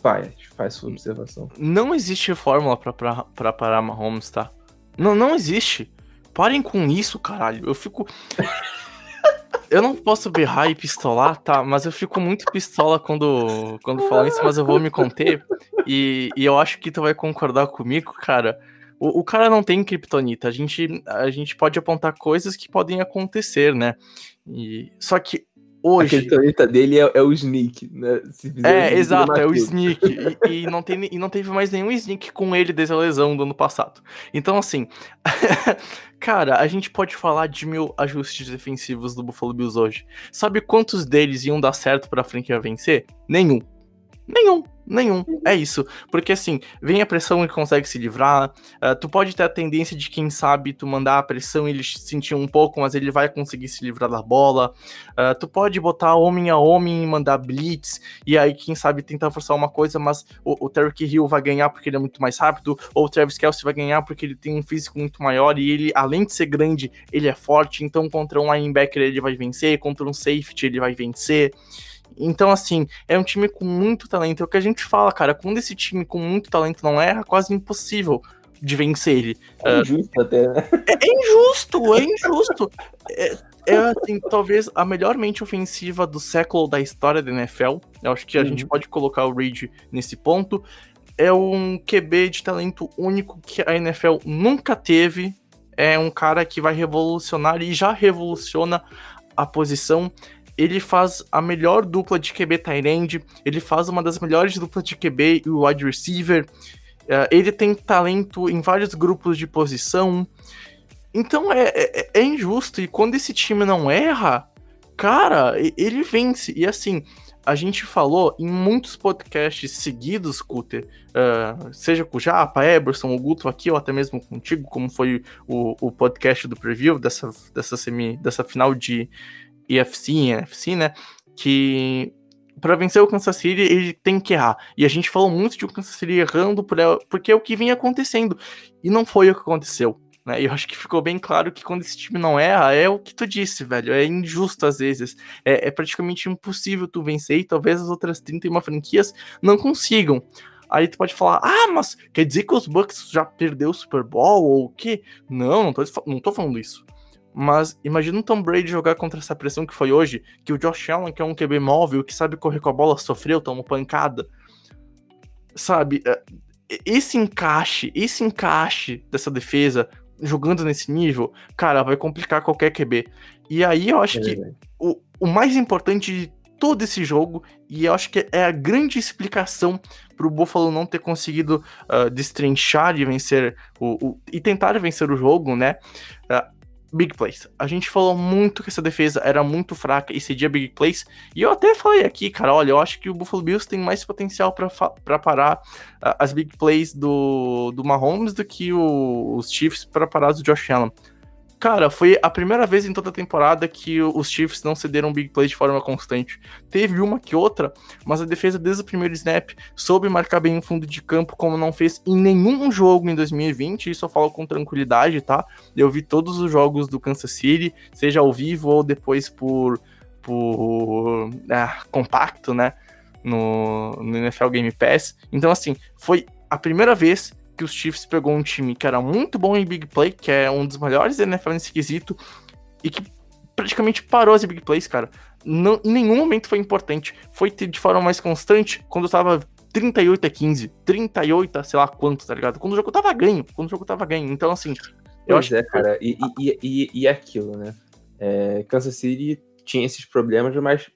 Faz, faz sua observação. Não existe fórmula pra parar Mahomes, tá? Não, não existe. Parem com isso, caralho. Eu fico. eu não posso berrar e pistolar, tá? Mas eu fico muito pistola quando, quando falam isso, mas eu vou me conter. E, e eu acho que tu vai concordar comigo, cara. O, o cara não tem kryptonita. A gente, a gente pode apontar coisas que podem acontecer, né? E, só que hoje. Aquele caneta dele é, é o Sneak, né? É, exato, é o. Sneak. E, e não tem, e não teve mais nenhum Sneak com ele desde a lesão do ano passado. Então, assim, cara, a gente pode falar de mil ajustes defensivos do Buffalo Bills hoje. Sabe quantos deles iam dar certo pra franquia vencer? Nenhum. Nenhum, nenhum. É isso. Porque assim, vem a pressão e consegue se livrar. ah, tu pode ter a tendência de, quem sabe, tu mandar a pressão e ele sentir um pouco, mas ele vai conseguir se livrar da bola. Ah, tu pode botar homem a homem e mandar blitz, e aí, quem sabe, tentar forçar uma coisa, mas o, o Tarek Hill vai ganhar porque ele é muito mais rápido, ou o Travis Kelsey vai ganhar porque ele tem um físico muito maior e ele, além de ser grande, ele é forte. Então, contra um linebacker ele vai vencer, contra um safety ele vai vencer. Então, assim, é um time com muito talento. É o que a gente fala, cara. Quando esse time com muito talento não erra, é quase impossível de vencer ele. É injusto até, né? É injusto, é injusto. É, é, assim, talvez a melhor mente ofensiva do século da história da NFL. Eu acho que a Uhum. gente pode colocar o Reid nesse ponto. É um QB de talento único que a NFL nunca teve. É um cara que vai revolucionar e já revoluciona a posição. Ele faz a melhor dupla de QB tight ele faz uma das melhores duplas de QB e wide receiver. É, ele tem talento em vários grupos de posição. Então é, é, é injusto. E quando esse time não erra, cara, ele vence. E assim, a gente falou em muitos podcasts seguidos, Cutter, ah, seja com o Japa, Eberson, o Guto aqui, ou até mesmo contigo, como foi o, o podcast do preview dessa, dessa, semi, dessa final de EFC NFC, né? Que para vencer o Kansas City, ele tem que errar. E a gente falou muito de o Kansas City errando por- porque é o que vinha acontecendo. E não foi o que aconteceu. Né? E eu acho que ficou bem claro que quando esse time não erra, é o que tu disse, velho. É injusto às vezes. É, é praticamente impossível tu vencer e talvez as outras 31 franquias não consigam. Aí tu pode falar, ah, mas quer dizer que os Bucks já perdeu o Super Bowl ou o quê? Não, não tô, não tô falando isso. Mas imagina o Tom Brady jogar contra essa pressão que foi hoje, que o Josh Allen, que é um QB móvel, que sabe correr com a bola, sofreu, tomou pancada. Sabe, é, esse encaixe, esse encaixe dessa defesa, jogando nesse nível, cara, vai complicar qualquer QB. E aí eu acho É que o, o mais importante de todo esse jogo, e eu acho que é a grande explicação pro Buffalo não ter conseguido ah, destrinchar e vencer o, o- e tentar vencer o jogo, né? Ah, big plays. A gente falou muito que essa defesa era muito fraca e cedia big plays, e eu até falei aqui, cara, olha, eu acho que o Buffalo Bills tem mais potencial para parar ah, as big plays do, do Mahomes do que o- os Chiefs para parar do Josh Allen. Cara, foi a primeira vez em toda a temporada que os Chiefs não cederam big plays de forma constante. Teve uma que outra, mas a defesa desde o primeiro snap soube marcar bem o fundo de campo, como não fez em nenhum jogo em 2020. Isso eu falo com tranquilidade, tá? Eu vi todos os jogos do Kansas City, seja ao vivo ou depois por, por ah, compacto, né? No, no NFL Game Pass. Então, assim, foi a primeira vez que os Chiefs pegou um time que era muito bom em big play, que é um dos melhores da NFL nesse quesito, e que praticamente parou as big plays, cara. Não, em nenhum momento foi importante. Foi de forma mais constante quando tava 38 a 15, 38 a sei lá quanto, tá ligado? Quando o jogo tava ganho, quando o jogo tava ganho. Então, assim, eu Pois acho é, que cara. E, e, e, e é aquilo, né? É, Kansas City tinha esses problemas, mas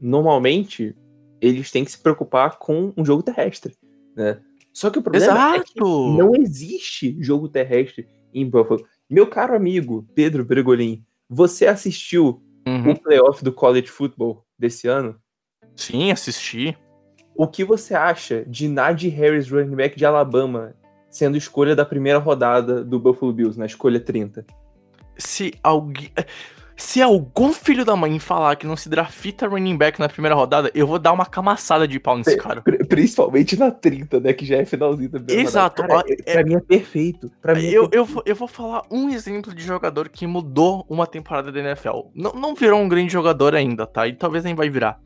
normalmente eles têm que se preocupar com um jogo terrestre, né? Só que o problema é que Exato! não existe jogo terrestre em Buffalo. Meu caro amigo Pedro Bregolin, você assistiu Uhum. o playoff do college football desse ano? Sim, assisti. O que você acha de Najee Harris, running back de Alabama, sendo escolha da primeira rodada do Buffalo Bills, na escolha 30? Se alguém. Se algum filho da mãe falar que não se drafta running back na primeira rodada, eu vou dar uma camaçada de pau nesse cara. Pri- Principalmente na 30, né? Que já é finalzinho da primeira Exato. Cara, ó, é- pra mim é perfeito. Pra mim é Eu, eu, perfeito. vou- eu vou falar um exemplo de jogador que mudou uma temporada da NFL. Não, não virou um grande jogador ainda, tá? E talvez nem vai virar.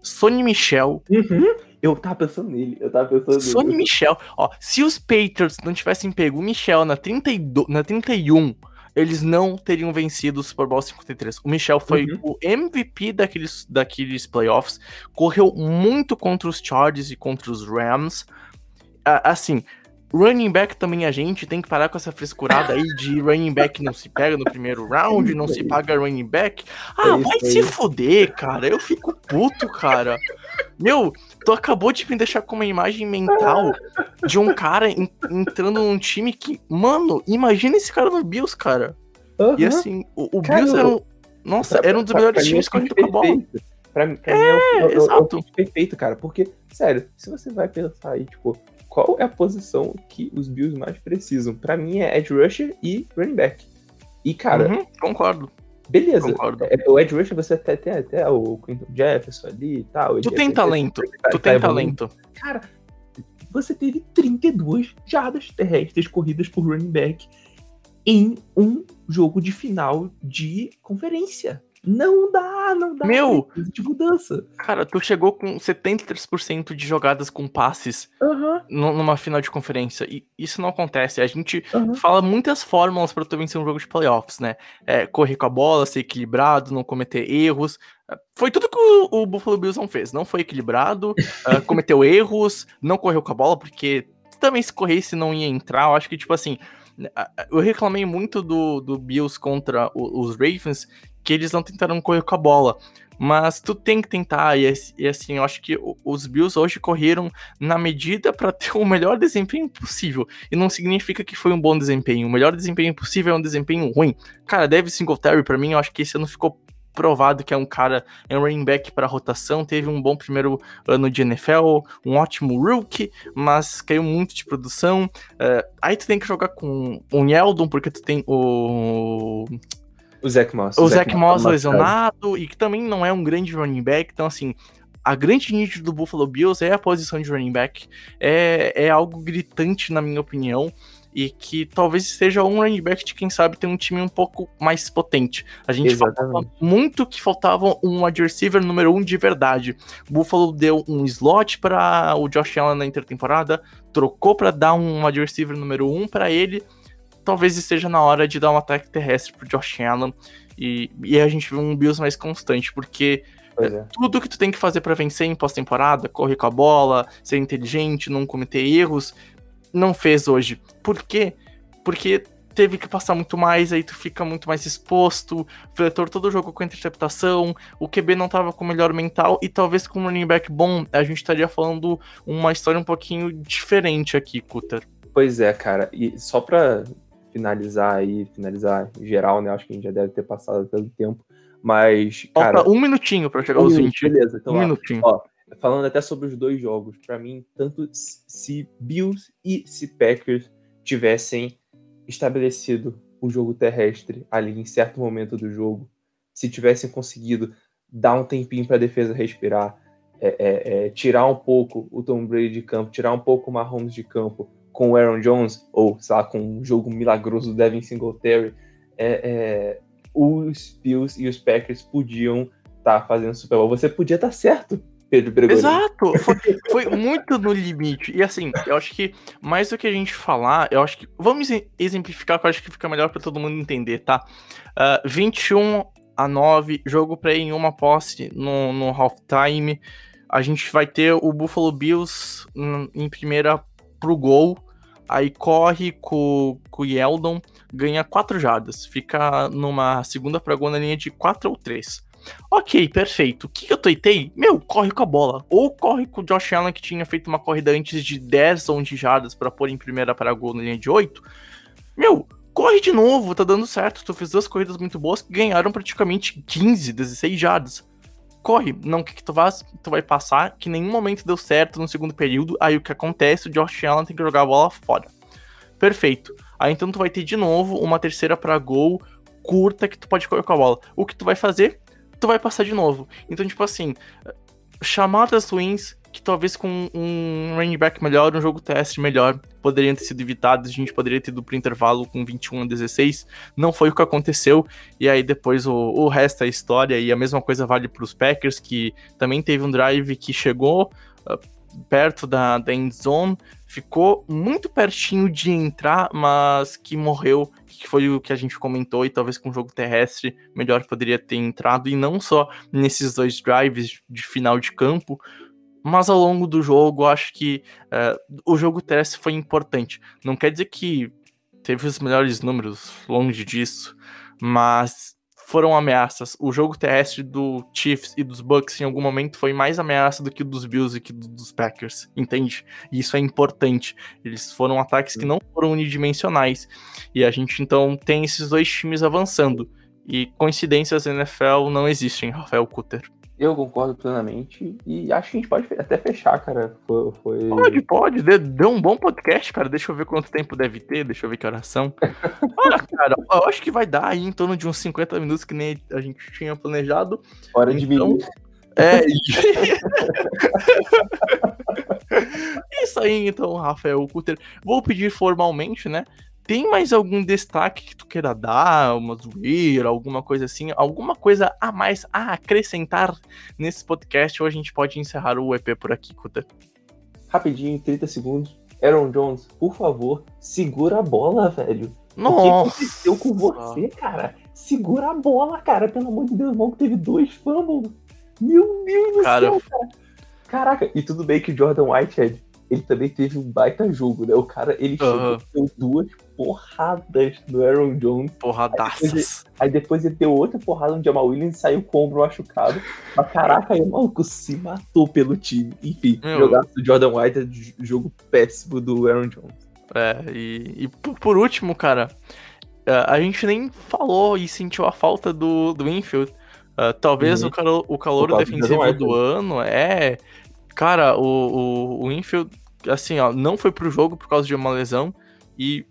Sonny Michel. Uhum. Eu tava pensando nele. Eu tava pensando Sonny nele. Michel. Ó, se os Patriots não tivessem pego o Michel na, 32, na 31, eles não teriam vencido o Super Bowl 53. O Michel foi Uhum. o MVP daqueles, daqueles playoffs, correu muito contra os Chargers e contra os Rams. Assim, running back também a gente tem que parar com essa frescurada aí de running back não se pega no primeiro round, não se paga running back. Ah, É vai se fuder, cara. Eu fico puto, cara. Meu, tu acabou de me deixar com uma imagem mental de um cara en- entrando num time que, mano, imagina esse cara no Bills, cara. E Aham. assim, o, o Cara, Bills era um, nossa, era um dos Pra- melhores pra times o correndo fit com a bola. Pra, mim- pra é, o, é, o- é o exato. fit perfeito, cara. Porque, sério, se você vai pensar aí, tipo, qual é a posição que os Bills mais precisam? Pra mim é edge rusher e running back. E, cara, Uhum, concordo, beleza. concordo. É, o edge rusher você até tem até o Quinton Jefferson ali e tal. Tu ele- tem talento, tu tá tem talento. Cara, você teve 32 jardas terrestres corridas por running back em um jogo de final de conferência. Não dá, não dá. Meu! Precisa de mudança. Cara, tu chegou com 73% de jogadas com passes nu- numa final de conferência. E isso não acontece. A gente aham. fala muitas fórmulas pra tu vencer um jogo de playoffs, né? É, correr com a bola, ser equilibrado, não cometer erros. É, Foi tudo que o, o Buffalo Bills não fez. Não foi equilibrado, é, cometeu erros, não correu com a bola, porque também se corresse não ia entrar. Eu acho que, tipo assim, né, a- a- eu reclamei muito do, do Bills contra os Ravens, que eles não tentaram correr com a bola. Mas tu tem que tentar, e, e assim, eu acho que os Bills hoje correram na medida pra ter o melhor desempenho possível. E não significa que foi um bom desempenho. O melhor desempenho possível é um desempenho ruim. Cara, Devin Singletary, pra mim, eu acho que esse ano ficou provado que é um cara, é um running back para rotação, teve um bom primeiro ano de NFL, um ótimo rookie, mas caiu muito de produção. É, aí tu tem que jogar com o Yeldon, porque tu tem o O Zach Moss. o Zach Moss tá lesionado e que também não é um grande running back. Então, assim, a grande nível do Buffalo Bills é a posição de running back. É, é algo gritante, na minha opinião. E que talvez seja um running back de quem sabe ter um time um pouco mais potente. A gente falava Exatamente. muito que faltava um wide receiver número um de verdade. O Buffalo deu um slot para o Josh Allen na intertemporada, trocou para dar um wide receiver número um para ele. Talvez esteja na hora de dar um ataque terrestre pro Josh Allen e, e a gente vê um Bills mais constante, porque é. tudo que tu tem que fazer para vencer em pós-temporada, correr com a bola, ser inteligente, não cometer erros, não fez hoje. Por quê? Porque teve que passar muito mais, aí tu fica muito mais exposto, fletor todo jogo com interceptação, o QB não tava com o melhor mental, e talvez com um running back bom, a gente estaria falando uma história um pouquinho diferente aqui, Cutter. Pois é, cara. E só pra finalizar aí, finalizar geral, né? Acho que a gente já deve ter passado pelo tempo. Mas, cara. Falta um minutinho para chegar um aos minuto, 20. Beleza, então um ó, minutinho. ó, falando até sobre os dois jogos, pra mim, tanto se Bills e se Packers tivessem estabelecido o jogo terrestre ali em certo momento do jogo, se tivessem conseguido dar um tempinho pra defesa respirar, é, é, é, tirar um pouco o Tom Brady de campo, tirar um pouco o Mahomes de campo com o Aaron Jones, ou sei lá, com um jogo milagroso do Devin Singletary, é, é, os Bills e os Packers podiam estar fazendo Super Bowl. Você podia estar certo, Pedro Bregoli. Exato! Foi, foi muito no limite. E assim, eu acho que mais do que a gente falar, eu acho que. Vamos ex- exemplificar, que eu acho que fica melhor pra todo mundo entender, tá? Ah, 21 a 9, jogo pra ir em uma posse no, no halftime. A gente vai ter o Buffalo Bills em primeira pro gol. Aí corre com, com o Yeldon, ganha 4 jardas. Fica numa segunda pra gol na linha de 4 ou 3. Ok, perfeito. O que eu tuitei? Meu, corre com a bola. Ou corre com o Josh Allen, que tinha feito uma corrida antes de 10 ou 11 jardas pra pôr em primeira para gol na linha de 8. Meu, corre de novo, tá dando certo. Tu fez duas corridas muito boas que ganharam praticamente 15, 16 jardas. Corre, não, o que, tu faz? Tu vai passar, que nenhum momento deu certo no segundo período. Aí o que acontece? O Josh Allen tem que jogar a bola fora. Perfeito. Aí então tu vai ter de novo uma terceira pra gol curta que tu pode correr com a bola. O que tu vai fazer? Tu vai passar de novo. Então, tipo assim, chamadas ruins que talvez com um running back melhor, um jogo teste melhor, poderiam ter sido evitadas. A gente poderia ter ido pro intervalo com 21 a 16. Não foi o que aconteceu. E aí depois o, o resto é história. E a mesma coisa vale pros Packers, que também teve um drive que chegou uh, perto da, da end zone, ficou muito pertinho de entrar, mas que morreu, que foi o que a gente comentou, e talvez com o jogo terrestre melhor poderia ter entrado, e não só nesses dois drives de final de campo, Mas ao longo do jogo, acho que uh, o jogo terrestre foi importante. Não quer dizer que teve os melhores números, longe disso, mas foram ameaças. O jogo terrestre do Chiefs e dos Bucks em algum momento foi mais ameaça do que o dos Bills e que dos Packers, entende? E isso é importante. Eles foram ataques que não foram unidimensionais. E a gente então tem esses dois times avançando. E coincidências na NFL não existem, Rafael Cutter. Eu concordo plenamente e acho que a gente pode até fechar, cara. Foi, foi... Pode, pode. Deu um bom podcast, cara. Deixa eu ver quanto tempo deve ter, deixa eu ver que oração. Olha, cara, eu acho que vai dar aí em torno de uns 50 minutos que nem a gente tinha planejado. Hora de então, mim. É. Isso aí, então, Rafael Cutter. Vou pedir formalmente, né? Tem mais algum destaque que tu queira dar, uma zoeira, alguma coisa assim, alguma coisa a mais a acrescentar nesse podcast ou a gente pode encerrar o EP por aqui, Kuta? Rapidinho, 30 segundos. Aaron Jones, por favor, segura a bola, velho. Nossa. O que aconteceu com você, cara? Segura a bola, cara. Pelo amor de Deus, o teve dois fumbles. Meu Deus do cara... céu, cara. Caraca, e tudo bem que o Jordan Whitehead, ele também teve um baita jogo, né? O cara, ele uhum. chegou, duas porradas do Aaron Jones. Porradaças. Aí depois ele deu outra porrada no Jamal Williams e saiu com o ombro machucado. Mas caraca, aí o maluco se matou pelo time. Enfim, Meu. jogar do Jordan White é jogo péssimo do Aaron Jones. É, e, e por último, cara, é, a gente nem falou e sentiu a falta do, do Infield. Uh, talvez uhum. o, calor, o calor defensivo do ano é. Cara, o, o, o Infield, assim, ó, não foi pro jogo por causa de uma lesão. E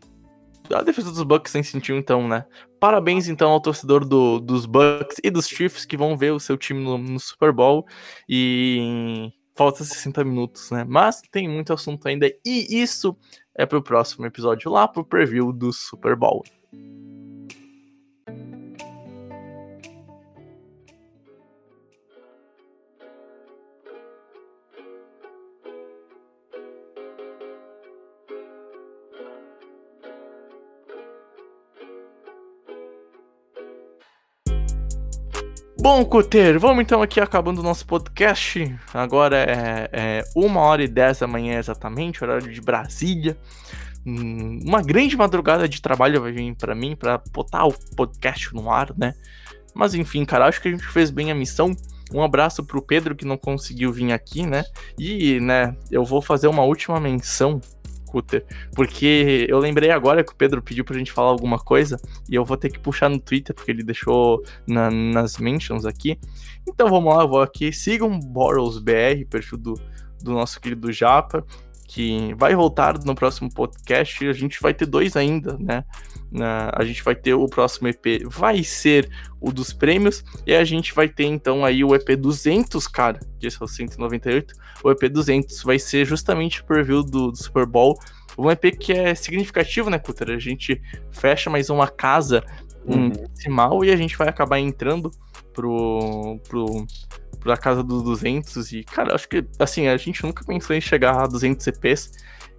a defesa dos Bucks sem sentiu então, né? Parabéns então ao torcedor do, dos Bucks e dos Chiefs que vão ver o seu time no, no Super Bowl e falta 60 minutos, né? Mas tem muito assunto ainda e isso é pro próximo episódio lá pro preview do Super Bowl. Bom, Cuter, vamos então aqui acabando o nosso podcast. Agora é, é uma hora e dez da manhã exatamente, horário de Brasília. Hum, uma grande madrugada de trabalho vai vir para mim para botar o podcast no ar, né? Mas enfim, cara, acho que a gente fez bem a missão. Um abraço pro Pedro que não conseguiu vir aqui, né? E, né, eu vou fazer uma última menção Cutter, porque eu lembrei agora que o Pedro pediu pra gente falar alguma coisa e eu vou ter que puxar no Twitter, porque ele deixou na, nas mentions aqui. Então vamos lá, eu vou aqui. Sigam BorrowsBR, perfil do, do nosso querido Japa, que vai voltar no próximo podcast. A gente vai ter dois ainda, né? A gente vai ter o próximo EP, vai ser o dos prêmios, e a gente vai ter então aí o EP 200, cara, que esse é o 198. O EP 200 vai ser justamente o preview do, do Super Bowl. Um EP que é significativo, né, Cutter? A gente fecha mais uma casa uhum. decimal e a gente vai acabar entrando pro, pro, pra casa dos 200. E, cara, acho que, assim, a gente nunca pensou em chegar a 200 EPs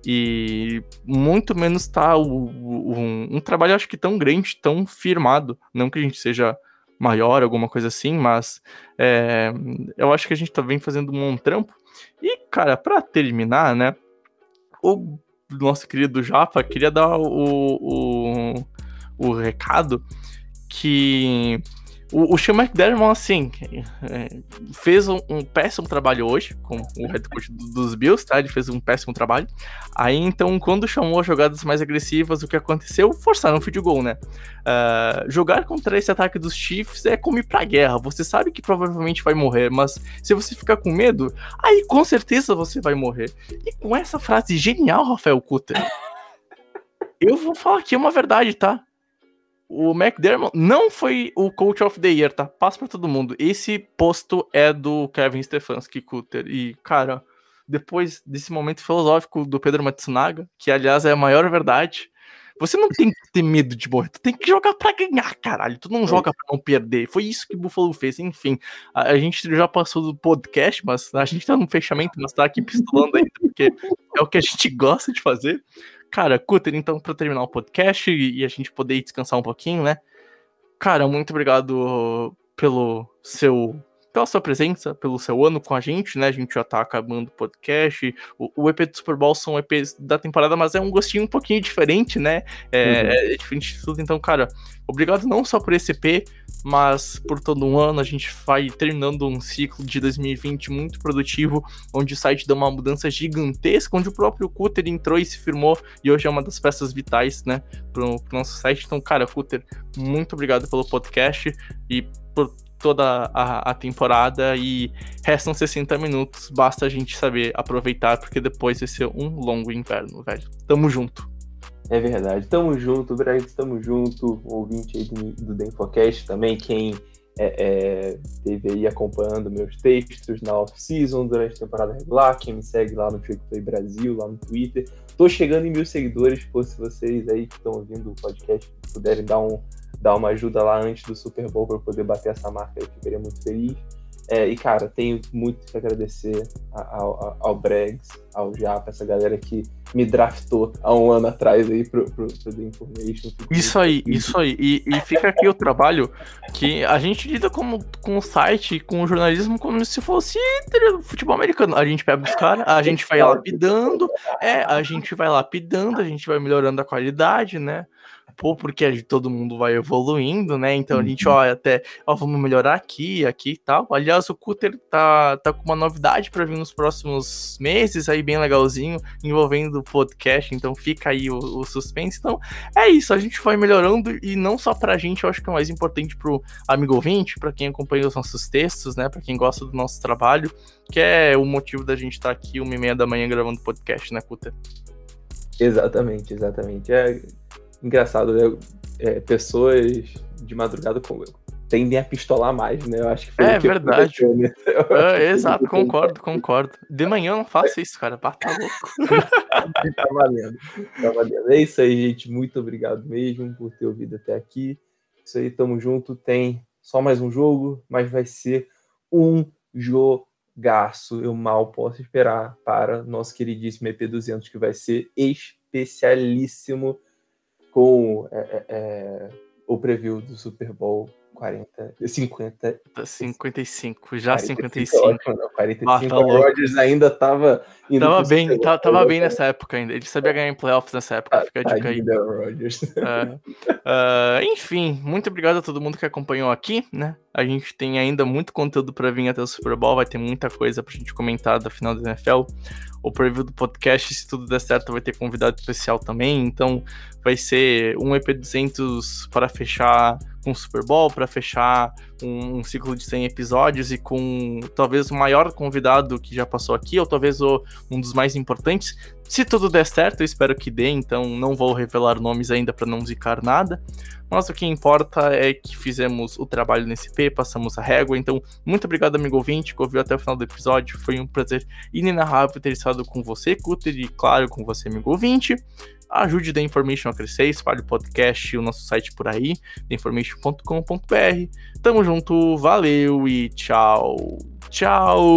e muito menos tá o, o, um, um, trabalho, acho que tão grande, tão firmado. Não que a gente seja maior, alguma coisa assim, mas é, eu acho que a gente tá bem fazendo um trampo. E, cara, para terminar, né? O nosso querido Japa queria dar o, o, o recado que o, o Sean McDermott, assim, é, fez um, um, péssimo trabalho hoje com o head coach dos Bills, tá? Ele fez um péssimo trabalho. Aí, então, quando chamou as jogadas mais agressivas, o que aconteceu? Forçaram um field goal, né? Uh, jogar contra esse ataque dos Chiefs é como ir pra guerra. Você sabe que provavelmente vai morrer, mas se você ficar com medo, aí com certeza você vai morrer. E com essa frase genial, Rafael Cutter, eu vou falar aqui uma verdade, tá? O McDermott não foi o Coach of the Year, tá? Passa pra todo mundo. Esse posto é do Kevin Stefanski Cutter. E, cara, depois desse momento filosófico do Pedro Matsunaga, que aliás é a maior verdade, você não tem que ter medo de morrer, tu tem que jogar para ganhar, caralho. Tu não é. joga para não perder. Foi isso que o Buffalo fez. Enfim, a, a, gente já passou do podcast, mas a gente tá no fechamento, mas tá aqui pistolando ainda, porque é o que a gente gosta de fazer. Cara, Cutter, então, para terminar o podcast e, e a gente poder descansar um pouquinho, né? Cara, muito obrigado pelo seu pela sua presença, pelo seu ano com a gente, né? A gente já tá acabando o podcast. O, o EP do Super Bowl são EPs da temporada, mas é um gostinho um pouquinho diferente, né? É, uhum. é diferente de tudo. Então, cara, obrigado não só por esse EP, mas por todo um ano. A gente vai terminando um ciclo de 2020 muito produtivo, onde o site deu uma mudança gigantesca, onde o próprio Cutter entrou e se firmou, e hoje é uma das peças vitais, né, pro, pro nosso site. Então, cara, Cutter, muito obrigado pelo podcast e por toda a, a, temporada e restam 60 minutos, basta a gente saber aproveitar, porque depois vai ser um longo inverno, velho. Tamo junto. É verdade, tamo junto, Brad, tamo junto, ouvinte aí do, do Denfocast também, quem é, é, teve aí acompanhando meus textos na off-season durante a temporada regular, quem me segue lá no TrickPlay Brasil, lá no Twitter. Tô chegando em mil seguidores, pô, se vocês aí que estão ouvindo o podcast puderem dar um, dar uma ajuda lá antes do Super Bowl para poder bater essa marca, eu ficaria muito feliz. É, e, cara, tenho muito que agradecer ao, ao, ao Bregs, ao Japa, essa galera que me draftou há um ano atrás aí pro, pro, pro The Information. Isso aí, isso aí. E, e, fica aqui o trabalho que a gente lida como, com o site, com o jornalismo, como se fosse futebol americano. A gente pega os caras, a gente vai lapidando, é, a gente vai lapidando, a gente vai melhorando a qualidade, né? Pô, porque todo mundo vai evoluindo, né? Então a gente, uhum. ó, até, ó, vamos melhorar aqui, aqui e tal. Aliás, o Cutter tá, tá com uma novidade para vir nos próximos meses, aí bem legalzinho, envolvendo o podcast, então fica aí o, o, suspense. Então é isso, a gente vai melhorando e não só pra gente, eu acho que é mais importante pro amigo ouvinte, para quem acompanha os nossos textos, né? Para quem gosta do nosso trabalho, que é o motivo da gente estar tá aqui uma e meia da manhã gravando podcast, né, Cutter? Exatamente, exatamente. É, engraçado, né? É, pessoas de madrugada tendem a pistolar mais, né? Eu acho que foi É verdade. Né? É, exato, concordo, concordo. De manhã eu não faço isso, cara. Pá, tá louco. tá valendo. Tá valendo. É isso aí, gente. Muito obrigado mesmo por ter ouvido até aqui. Isso aí, tamo junto. Tem só mais um jogo, mas vai ser um jogaço. Eu mal posso esperar para nosso queridíssimo EP200, que vai ser especialíssimo com é, é, é, o preview do Super Bowl 40, 50. 55, já 45. 45. Não, 45 ah, tá o Rodgers ainda tava Tava bem, tava, tava bem nessa época ainda. Ele sabia ganhar em playoffs nessa época, ah, fica a dica aí. Uh, enfim, muito obrigado a todo mundo que acompanhou aqui, né? A gente tem ainda muito conteúdo para vir até o Super Bowl, vai ter muita coisa pra gente comentar da final da NFL o preview do podcast, se tudo der certo, vai ter convidado especial também. Então, vai ser um EP200 para fechar com o Super Bowl, para fechar um, um, ciclo de 100 episódios e com talvez o maior convidado que já passou aqui, ou talvez o, um dos mais importantes. Se tudo der certo, eu espero que dê, então não vou revelar nomes ainda para não zicar nada. Mas o que importa é que fizemos o trabalho nesse P, passamos a régua. Então, muito obrigado, amigo ouvinte, que ouviu até o final do episódio. Foi um prazer inenarrável ter estado com você, Cutter, e claro, com você, amigo ouvinte. Ajude The Information a crescer, espalhe o podcast e o nosso site por aí, theinformation.com.br. Tamo junto, valeu e tchau. Tchau!